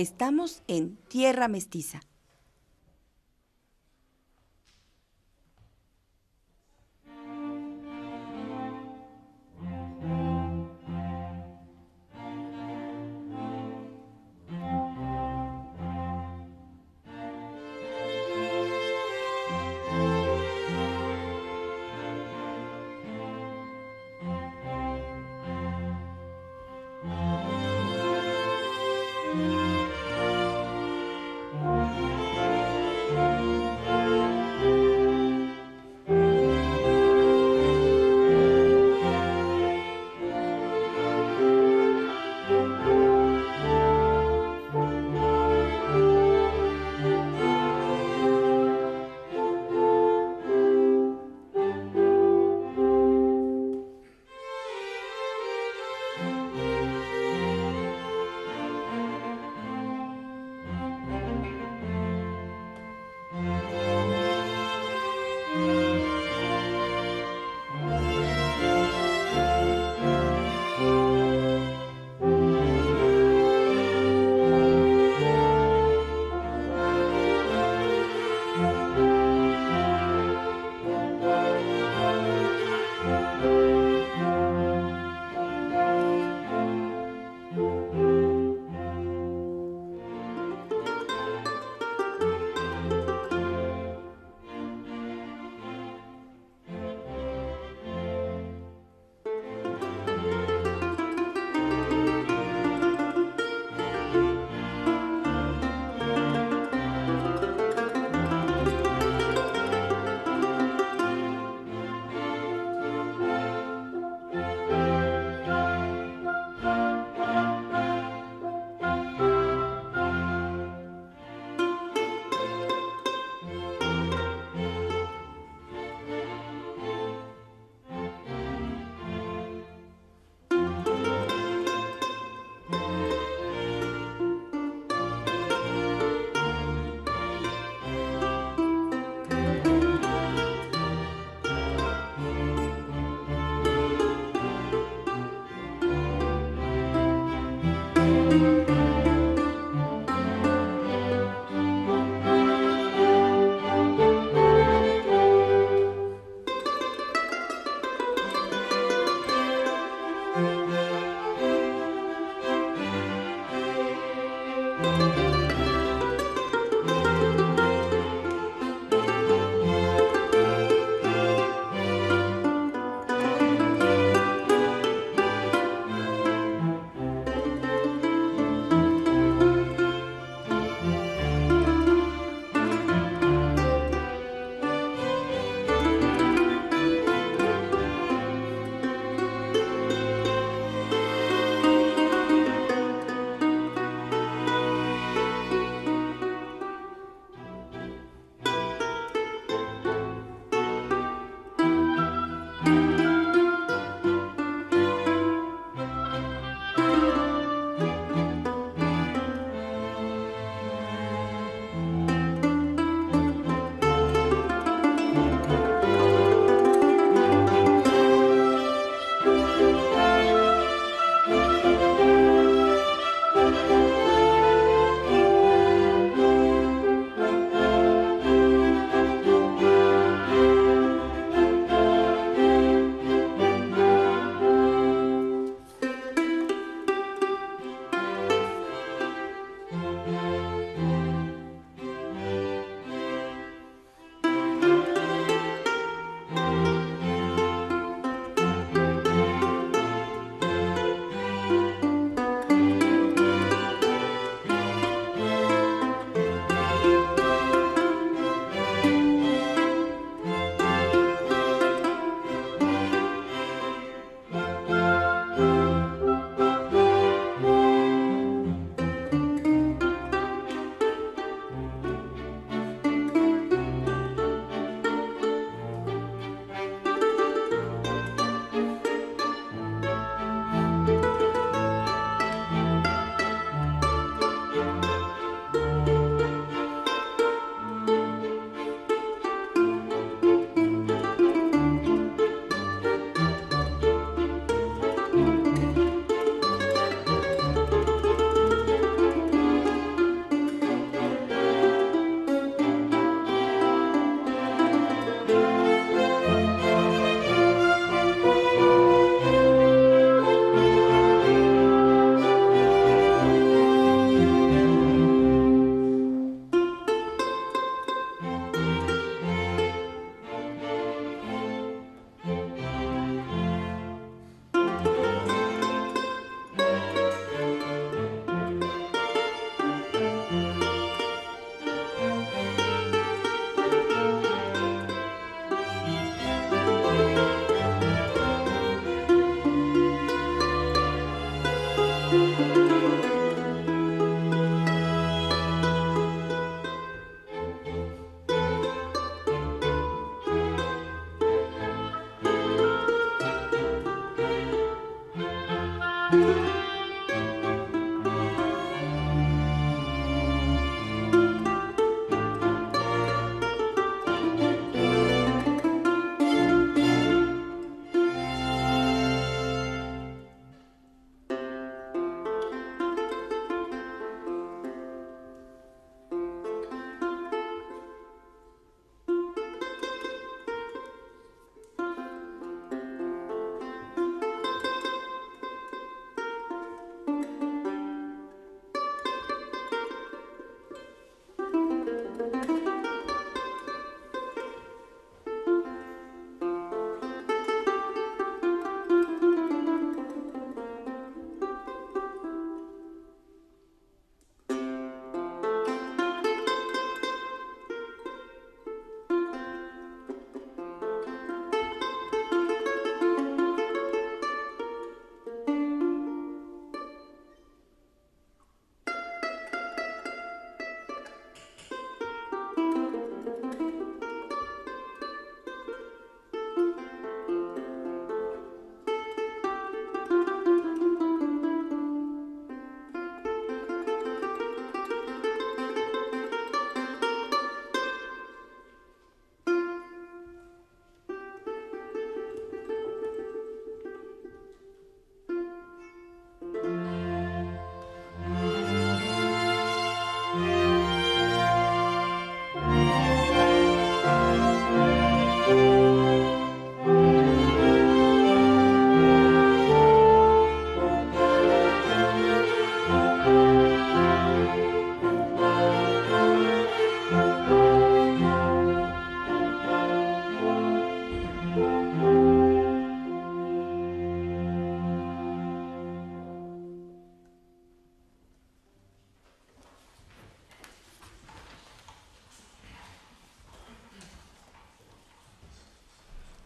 Estamos en Tierra Mestiza.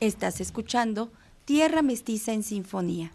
Estás escuchando Tierra Mestiza en Sinfonía.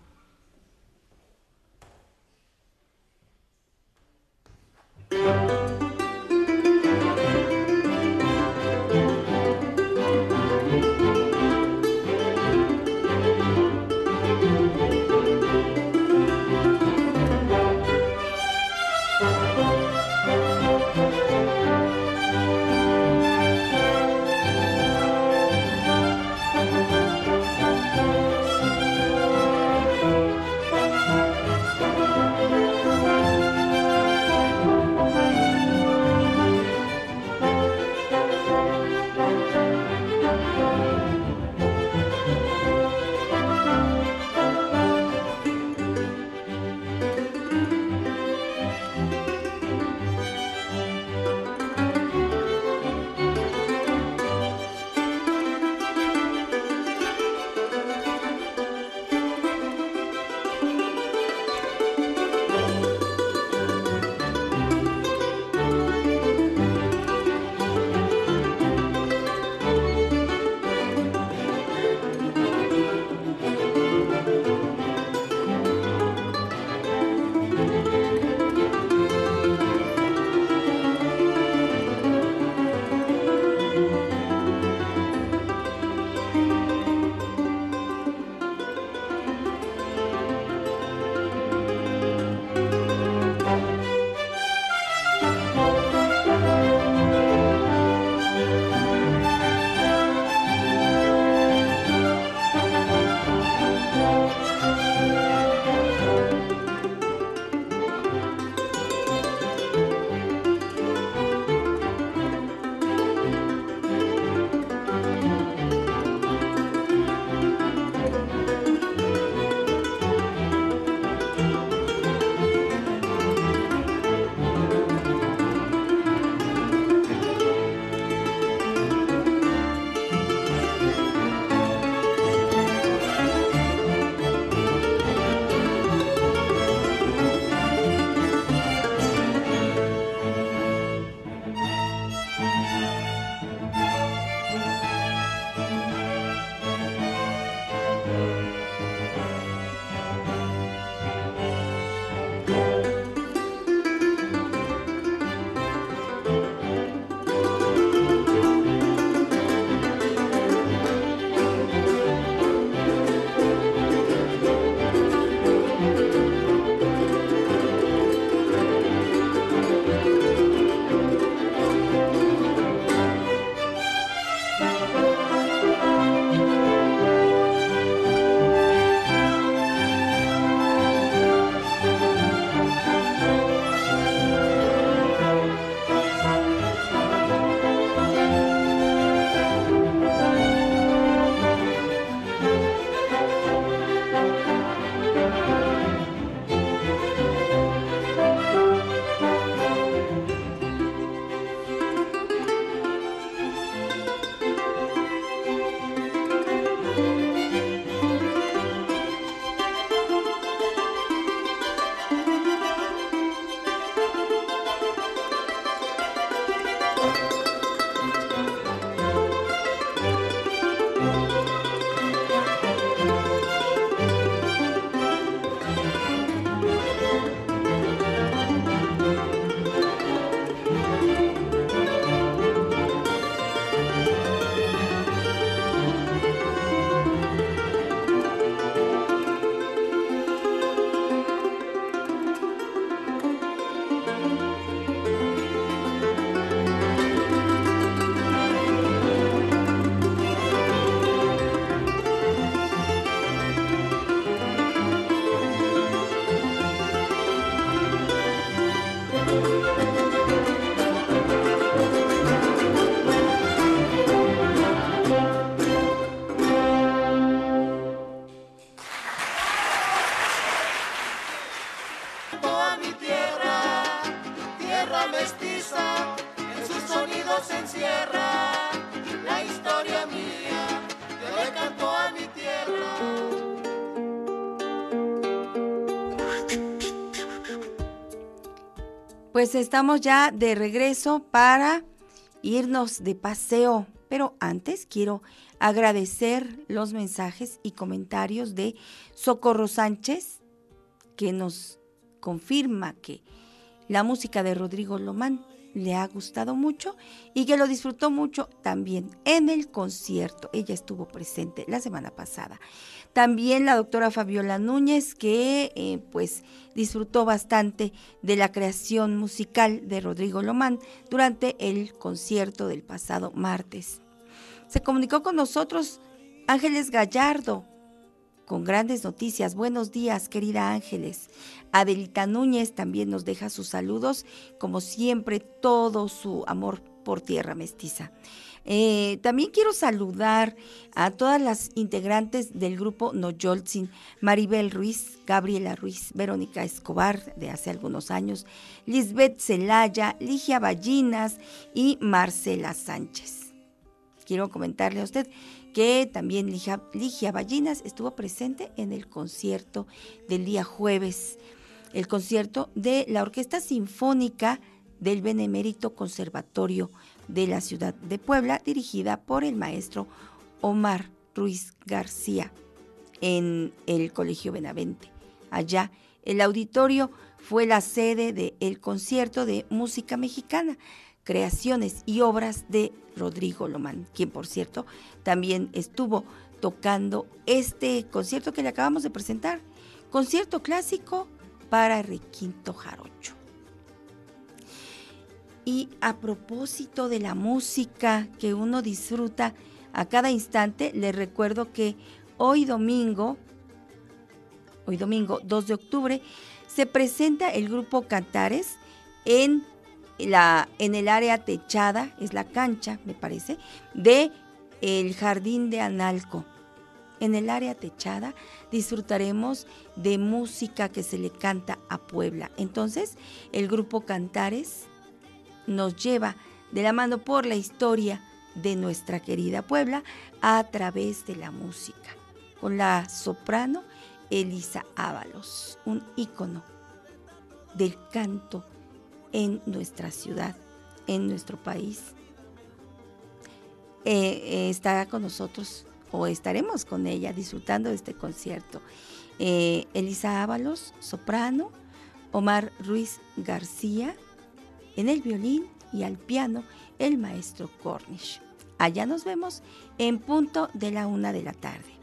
Pues estamos ya de regreso para irnos de paseo, pero antes quiero agradecer los mensajes y comentarios de Socorro Sánchez, que nos confirma que la música de Rodrigo Lomán le ha gustado mucho y que lo disfrutó mucho también en el concierto. Ella estuvo presente la semana pasada. También la doctora Fabiola Núñez, que eh, pues disfrutó bastante de la creación musical de Rodrigo Lomán durante el concierto del pasado martes. Se comunicó con nosotros Ángeles Gallardo, con grandes noticias. Buenos días, querida Ángeles. Adelita Núñez también nos deja sus saludos, como siempre, todo su amor por tierra mestiza. Eh, también quiero saludar a todas las integrantes del grupo Noyolzin, Maribel Ruiz, Gabriela Ruiz, Verónica Escobar de hace algunos años, Lisbeth Celaya, Ligia Ballinas y Marcela Sánchez. Quiero comentarle a usted que también Ligia Ballinas estuvo presente en el concierto del día jueves, el concierto de la Orquesta Sinfónica del Benemérito Conservatorio de la ciudad de Puebla, dirigida por el maestro Omar Ruiz García en el Colegio Benavente. Allá, el auditorio fue la sede del concierto de música mexicana, creaciones y obras de Rodrigo Lomán, quien por cierto también estuvo tocando este concierto que le acabamos de presentar, concierto clásico para Requinto Jarocho. Y a propósito de la música que uno disfruta a cada instante, les recuerdo que hoy domingo, hoy domingo 2 de octubre, se presenta el grupo Cantares en, la, en el área techada, es la cancha, me parece, de el Jardín de Analco. En el área techada disfrutaremos de música que se le canta a Puebla. Entonces, el grupo Cantares nos lleva de la mano por la historia de nuestra querida Puebla a través de la música, con la soprano Elisa Ábalos, un ícono del canto en nuestra ciudad, en nuestro país. Eh, eh, estará con nosotros o estaremos con ella disfrutando de este concierto. Eh, Elisa Ábalos, soprano, Omar Ruiz García, en el violín y al piano el maestro Cornish. Allá nos vemos en punto de la una de la tarde.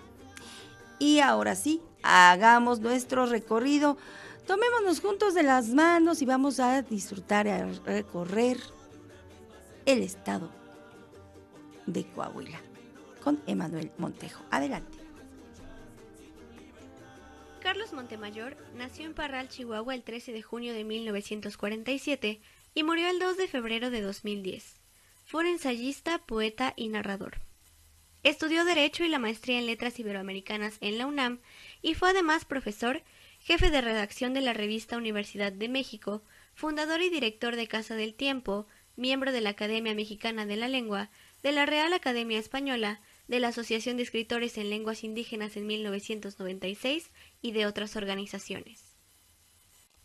Y ahora sí, hagamos nuestro recorrido. Tomémonos juntos de las manos y vamos a disfrutar, a recorrer el estado de Coahuila con Emanuel Montejo. Adelante. Carlos Montemayor nació en Parral, Chihuahua, el 13 de junio de 1947 y murió el 2 de febrero de 2010. Fue ensayista, poeta y narrador. Estudió Derecho y la maestría en Letras Iberoamericanas en la UNAM y fue además profesor, jefe de redacción de la revista Universidad de México, fundador y director de Casa del Tiempo, miembro de la Academia Mexicana de la Lengua, de la Real Academia Española, de la Asociación de Escritores en Lenguas Indígenas en 1996 y de otras organizaciones.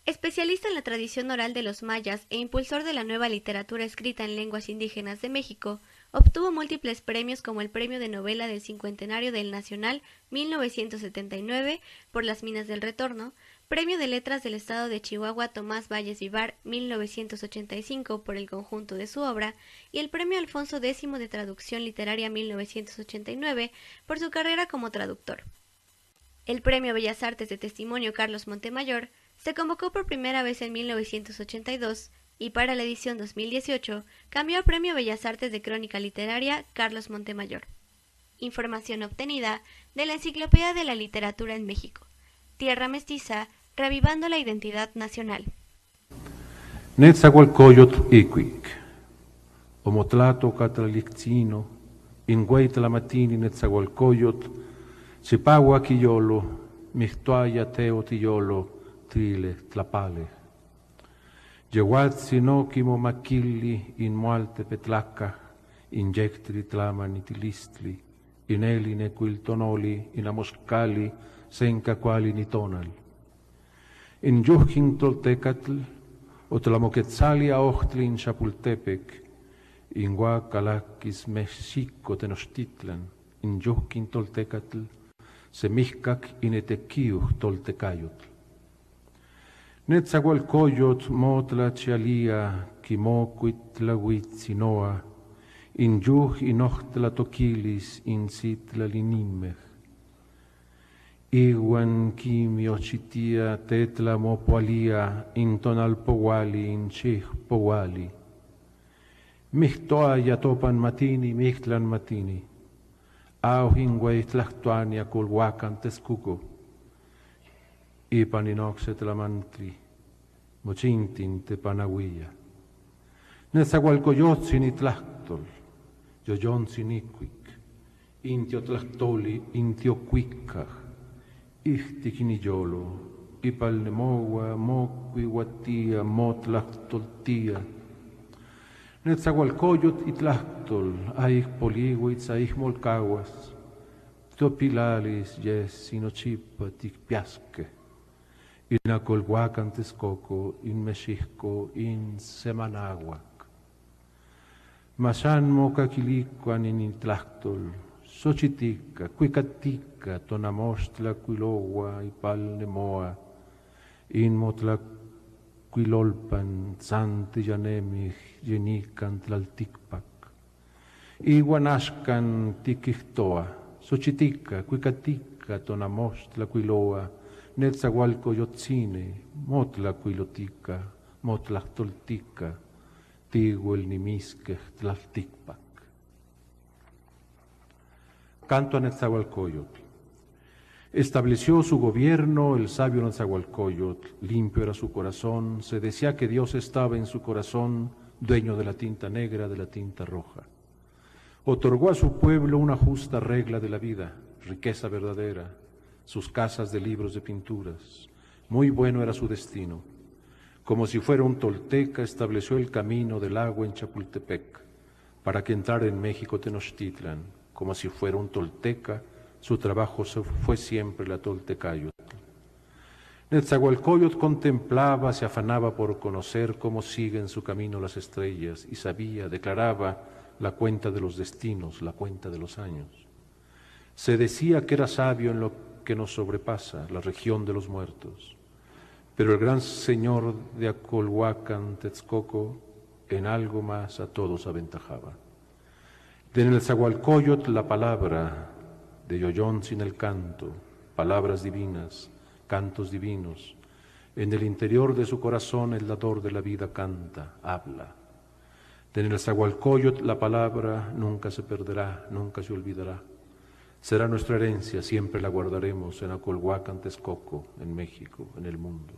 Especialista en la tradición oral de los mayas e impulsor de la nueva literatura escrita en lenguas indígenas de México, obtuvo múltiples premios como el Premio de Novela del Cincuentenario del Nacional 1979 por Las Minas del Retorno, Premio de Letras del Estado de Chihuahua Tomás Valles Vivar 1985 por el conjunto de su obra y el Premio Alfonso X de Traducción Literaria 1989 por su carrera como traductor. El Premio Bellas Artes de Testimonio Carlos Montemayor se convocó por primera vez en 1982 y para la edición 2018 cambió al Premio Bellas Artes de Crónica Literaria Carlos Montemayor. Información obtenida de la Enciclopedia de la Literatura en México. Tierra Mestiza, revivando la identidad nacional. Netzahualcoyotl iquic, omotlato catlalictzino, ingueitlamatini netzahualcoyotl, chipagua quillolo, mihtuaya teo sottile tlapale. Geguazzi nocimo macchilli in mualte petlacca, injectri tlamani tilistli, in eline quiltonoli, in amoscali, senca quali nitonal. In giuchin toltecatl, o tlamoquetzali aochtli in xapultepec, in guacalaquis mexico tenostitlan, in giuchin toltecatl, semihcac in etequiuch toltecayotl. Netzahualcoyot, Motla, Chialia, Quimocuit, in Inyuj, Inochtla, Toquilis, in Linimej. Iwan, Quimiochitia, Tetla, Mopoalia, Intonalpowali, Inchijpowali. Mihtoa, Yatopan, Matini, Michtlan, Matini. Auhin, Huaytlachtuania, Culhuacan, Texcuco. Teskuko. Ipan inoxe tlamantli. Mochintin te panahuilla. Nezahualcoyotzin itlactol. Yoyontzin iquik. Intio tlachtoli intio cuicaj ihtikiniyolo, ipalnemowa, mokwi watia, motlachtoltia. Netzahualcoyot itlachtol, aich polihuitz, aich molcahuas, topilalis, yes, sinochipa, tikpiasque. Inacolhuacan Texcoco, in Mexico, in Semanahuac. Masan mocaquilicuan in itlachtol, Xochitica, Cuicatica, Tonamostla, Cuilowa, Ipalnemoa, Inmotla, Cuilolpan, Santi Yanemich, Yenican, Tlalticpac, Iguanascan, Tiquihtoa, Xochitica, Cuicatica, Tonamostla, Cuiloa, Netzahualco, Yotzine, Motla, Cuilotica, Motla, Toltica, Tiguel, Nimisque, Tlalticpac. Canto a Netzahualcoyotl. Estableció su gobierno el sabio Netzahualcoyotl, limpio era su corazón, se decía que Dios estaba en su corazón, dueño de la tinta negra, de la tinta roja. Otorgó a su pueblo una justa regla de la vida, riqueza verdadera, sus casas de libros de pinturas. Muy bueno era su destino. Como si fuera un tolteca, estableció el camino del agua en Chapultepec, para que entrara en México Tenochtitlan, como si fuera un tolteca, su trabajo fue siempre la toltecayot. Netzahualcoyot contemplaba, se afanaba por conocer cómo siguen su camino las estrellas y sabía, declaraba la cuenta de los destinos, la cuenta de los años. Se decía que era sabio en lo que nos sobrepasa, la región de los muertos. Pero el gran señor de Acolhuacan, Texcoco, en algo más a todos aventajaba. De en el Zagualcoyot la palabra, de Yoyon sin el canto, palabras divinas, cantos divinos. En el interior de su corazón el dador de la vida canta, habla. De en el Zagualcoyot la palabra nunca se perderá, nunca se olvidará. Será nuestra herencia, siempre la guardaremos en Acolhuacan, Texcoco, en México, en el mundo.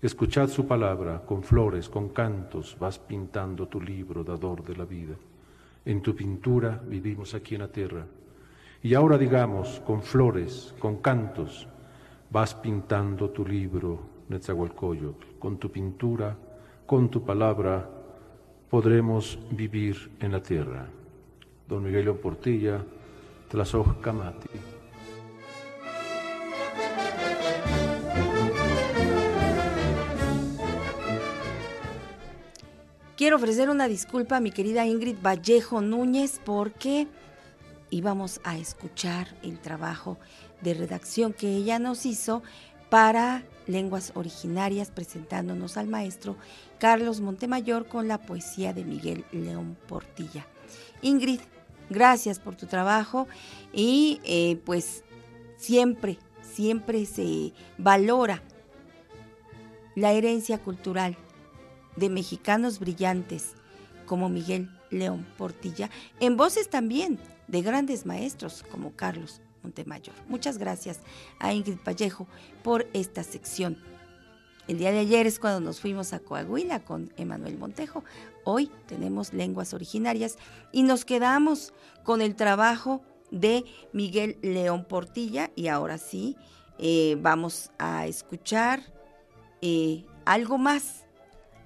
Escuchad su palabra, con flores, con cantos, vas pintando tu libro, dador de la vida. En tu pintura vivimos aquí en la tierra. Y ahora digamos, con flores, con cantos, vas pintando tu libro, Netzahualcoyotl. Con tu pintura, con tu palabra, podremos vivir en la tierra. Don Miguel Portilla, Tlazoj Camati. Quiero ofrecer una disculpa a mi querida Ingrid Vallejo Núñez porque íbamos a escuchar el trabajo de redacción que ella nos hizo para lenguas originarias presentándonos al maestro Carlos Montemayor con la poesía de Miguel León Portilla. Ingrid, gracias por tu trabajo y eh, pues siempre, siempre se valora la herencia cultural de mexicanos brillantes como Miguel León Portilla, en voces también de grandes maestros como Carlos Montemayor. Muchas gracias a Ingrid Vallejo por esta sección. El día de ayer es cuando nos fuimos a Coahuila con Emanuel Montejo. Hoy tenemos lenguas originarias y nos quedamos con el trabajo de Miguel León Portilla y ahora sí eh, vamos a escuchar eh, algo más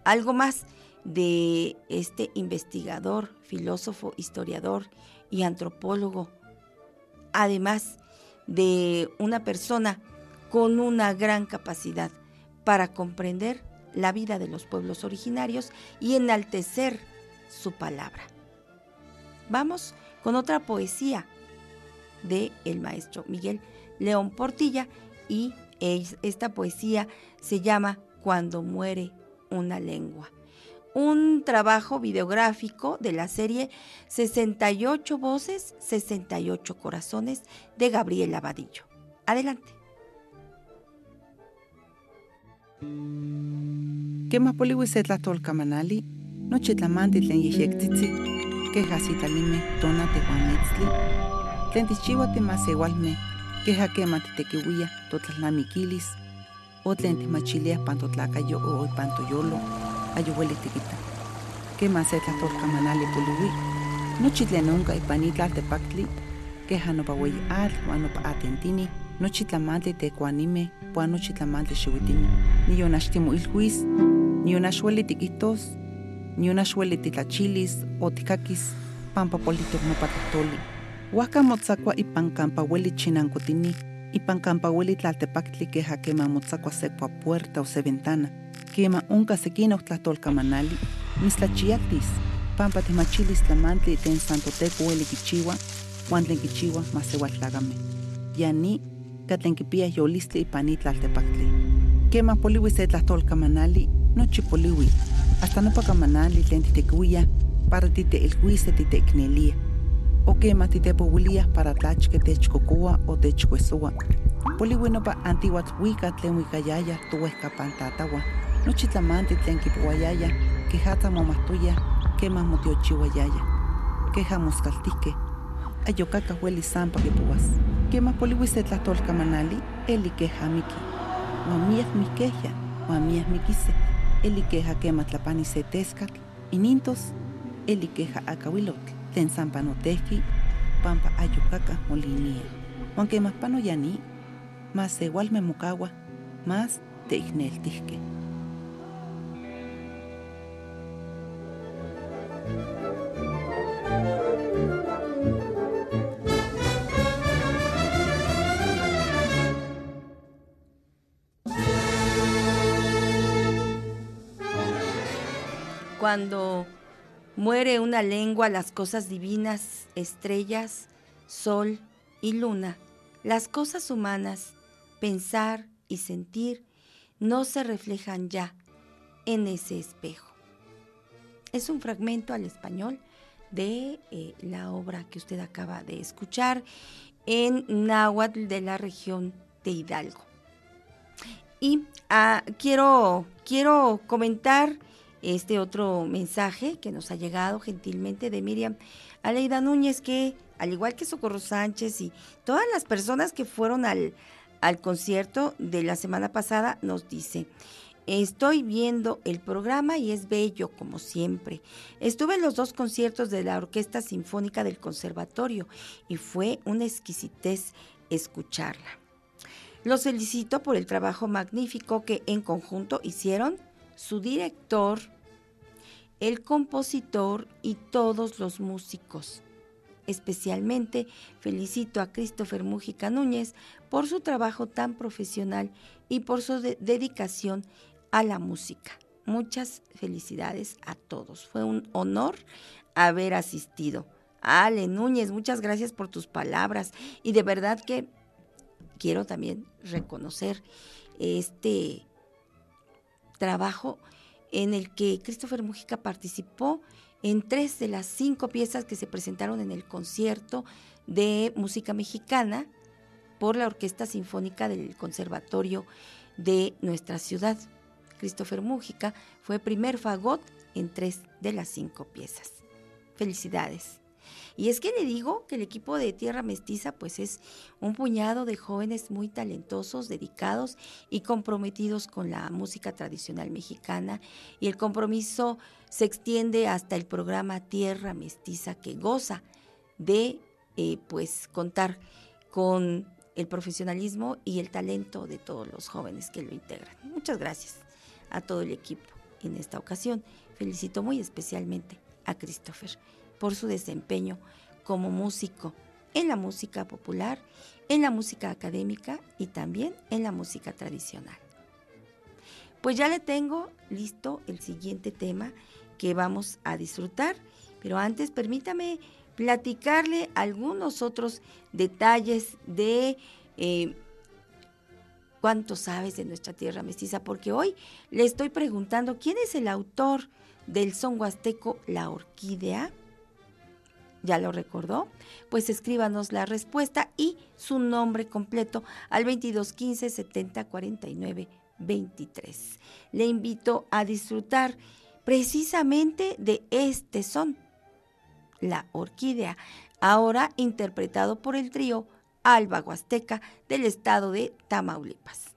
algo más de este investigador, filósofo, historiador y antropólogo, además de una persona con una gran capacidad para comprender la vida de los pueblos originarios y enaltecer su palabra. Vamos con otra poesía de el maestro Miguel León Portilla y esta poesía se llama Cuando muere una lengua. Un trabajo videográfico de la serie 68 voces, 68 corazones de Gabriel Abadillo. Adelante. Kema poliwisetla tolkamanali, noche tlamante tlen yeyektzitzi, queja sitalime tona tehuametzli, tlen tichiwa temasewalme, queja kema titekiwia totlalnamikilis, o tlen timachilia pantotlakayo o pantoyolo, ayuweli tikita. Kema setla tolkamanali poliwi, nochi tlen onka ipanitla tepaktli, queja nopa weyi atl, nopa atentini, nochi tlamantli tekuanime, puan nochi tlamantli xiuitini. Niyonaxtimo ilhuis, niyonaxueli tikihtos, niyonaxueli titlachilis o tikakis, pampa politok nopa totoli. Huajka motzakua ipan kampa ueli chinankotini, ipan kampa ueli tlaltepaktli queja quema motzakua sekua puerta o se ventana, quema onka sekinoh tlahtolkamanali, mislachiaktis, pampa timachilis tlamantli ten santoteco ueli kichiwa, uan tlen kichiwa masewaltlagame. Yani katlen kipiah yolistli ipan itlaltepaktli. Kema poliwi se tlahtolkamanali, nochi poliwi, hasta nopa kamanali tlen titekiuia para titeilhuise titeiknelia. O kema titepowiliah para tlachke techkokoa o techkuesoa. Poliwi nopa antiuatl tlen wikayaya towehkapan tatawa, nochi tlamanti tlen kipowayaya, kejatza momahtoya, kema motiochiwayaya. Keja moskaltihkeh, ayokaka hueli sampa kipowas. Kema poliwi se tlahtolkamanali, eli keja miki. Uan miak mikehya, uan miak mikise, eli keja kema tlapani se teskatl, inintos, eli keja akawilotl, tlen sampa notehki, pampa ayokaka molinia. Uan kema pano yani, mas igual memokawa, mas teikneltihke. Cuando muere una lengua, las cosas divinas, estrellas, sol y luna, las cosas humanas, pensar y sentir, no se reflejan ya en ese espejo. Es un fragmento al español de eh, la obra que usted acaba de escuchar en náhuatl de la región de Hidalgo. Y ah, quiero, quiero comentar este otro mensaje que nos ha llegado gentilmente de Miriam Aleida Núñez, que al igual que Socorro Sánchez y todas las personas que fueron al, al concierto de la semana pasada, nos dice, Estoy viendo el programa y es bello como siempre. Estuve en los dos conciertos de la Orquesta Sinfónica del Conservatorio y fue una exquisitez escucharla. Los felicito por el trabajo magnífico que en conjunto hicieron su director, el compositor y todos los músicos. Especialmente felicito a Christopher Mújica Núñez por su trabajo tan profesional y por su de dedicación a la música. Muchas felicidades a todos. Fue un honor haber asistido. Ale Núñez, muchas gracias por tus palabras y de verdad que quiero también reconocer este trabajo en el que Christopher Mujica participó en tres de las cinco piezas que se presentaron en el concierto de música mexicana por la Orquesta Sinfónica del Conservatorio de nuestra ciudad. Christopher Mújica fue primer fagot en tres de las cinco piezas. Felicidades. Y es que le digo que el equipo de Tierra Mestiza pues es un puñado de jóvenes muy talentosos, dedicados y comprometidos con la música tradicional mexicana y el compromiso se extiende hasta el programa Tierra Mestiza que goza de eh, pues contar con el profesionalismo y el talento de todos los jóvenes que lo integran. Muchas gracias a todo el equipo en esta ocasión. Felicito muy especialmente a Christopher por su desempeño como músico en la música popular, en la música académica y también en la música tradicional. Pues ya le tengo listo el siguiente tema que vamos a disfrutar, pero antes permítame platicarle algunos otros detalles de eh, cuánto sabes de nuestra tierra mestiza, porque hoy le estoy preguntando quién es el autor del son huasteco La Orquídea. ¿Ya lo recordó? Pues escríbanos la respuesta y su nombre completo al 2215 70 49 23. Le invito a disfrutar precisamente de este son, la orquídea, ahora interpretado por el trío Alba Huasteca del estado de Tamaulipas.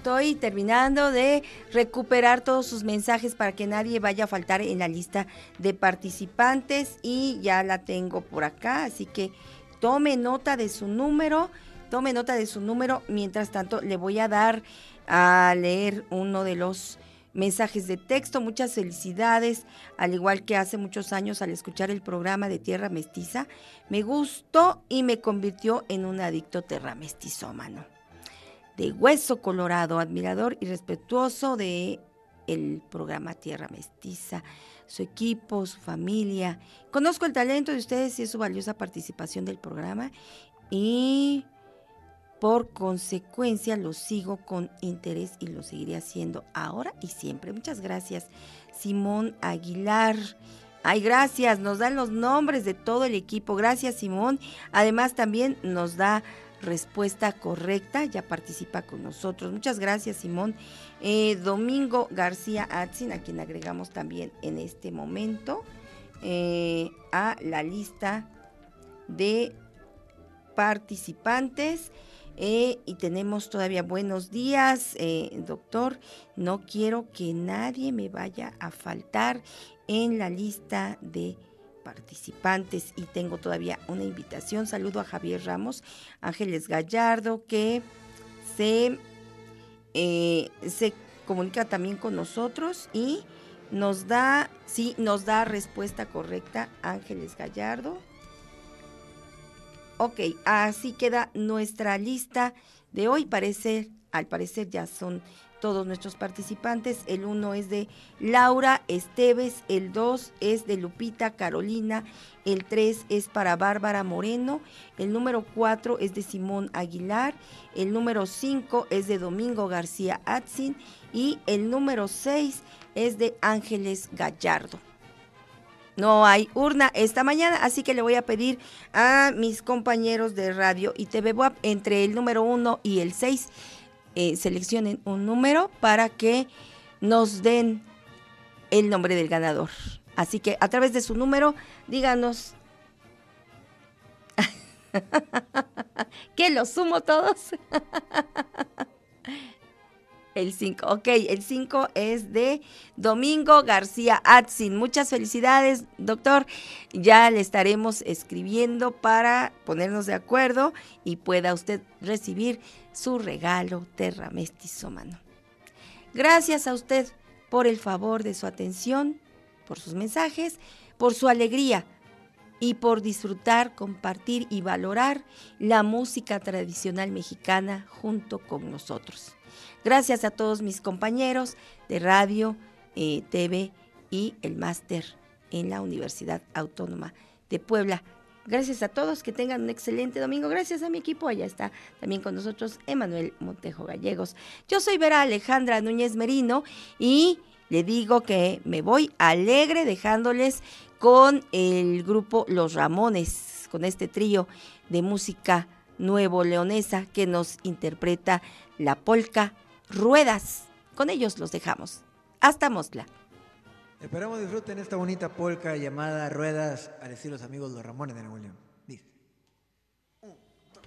Estoy terminando de recuperar todos sus mensajes para que nadie vaya a faltar en la lista de participantes y ya la tengo por acá, así que tome nota de su número, tome nota de su número, mientras tanto le voy a dar a leer uno de los mensajes de texto. Muchas felicidades, al igual que hace muchos años al escuchar el programa de Tierra Mestiza, me gustó y me convirtió en un adicto terra mestizómano de Hueso Colorado, admirador y respetuoso de el programa Tierra Mestiza, su equipo, su familia. Conozco el talento de ustedes y su valiosa participación del programa y Por consecuencia, lo sigo con interés y lo seguiré haciendo ahora y siempre. Muchas gracias, Simón Aguilar. Ay, gracias, nos dan los nombres de todo el equipo. Gracias, Simón. Además, también nos da respuesta correcta, ya participa con nosotros. Muchas gracias, Simón. Eh, Domingo García Atzin, a quien agregamos también en este momento eh, a la lista de participantes. Eh, y tenemos todavía buenos días, doctor. No quiero que nadie me vaya a faltar en la lista de participantes y tengo todavía una invitación. Saludo a Javier Ramos, Ángeles Gallardo, que se, eh, se comunica también con nosotros y nos da, sí, nos da respuesta correcta, Ángeles Gallardo. Ok, así queda nuestra lista de hoy. Parece, al parecer ya son todos nuestros participantes. El uno es de Laura Esteves, el dos es de Lupita Carolina, el tres es para Bárbara Moreno, el número cuatro es de Simón Aguilar, el número cinco es de Domingo García Atzin y el número seis es de Ángeles Gallardo. No hay urna esta mañana, así que le voy a pedir a mis compañeros de radio y TV WAP entre el número uno y el seis eh, seleccionen un número para que nos den el nombre del ganador. Así que a través de su número, díganos. que los sumo todos. El 5, ok, el 5 es de Domingo García Atzin. Muchas felicidades, doctor. Ya le estaremos escribiendo para ponernos de acuerdo y pueda usted recibir su regalo Terra Mestizo Mano. Gracias a usted por el favor de su atención, por sus mensajes, por su alegría y por disfrutar, compartir y valorar la música tradicional mexicana junto con nosotros. Gracias a todos mis compañeros de radio, eh, TV y el máster en la Universidad Autónoma de Puebla. Gracias a todos, que tengan un excelente domingo. Gracias a mi equipo, allá está también con nosotros Emanuel Montejo Gallegos. Yo soy Vera Alejandra Núñez Merino y le digo que me voy alegre dejándoles con el grupo Los Ramones, con este trío de música nuevo leonesa que nos interpreta la polca Ruedas. Con ellos los dejamos. Hasta Mosla. Esperamos disfruten esta bonita polca llamada Ruedas al estilo los amigos Los Ramones de la William. Dice. Un, dos.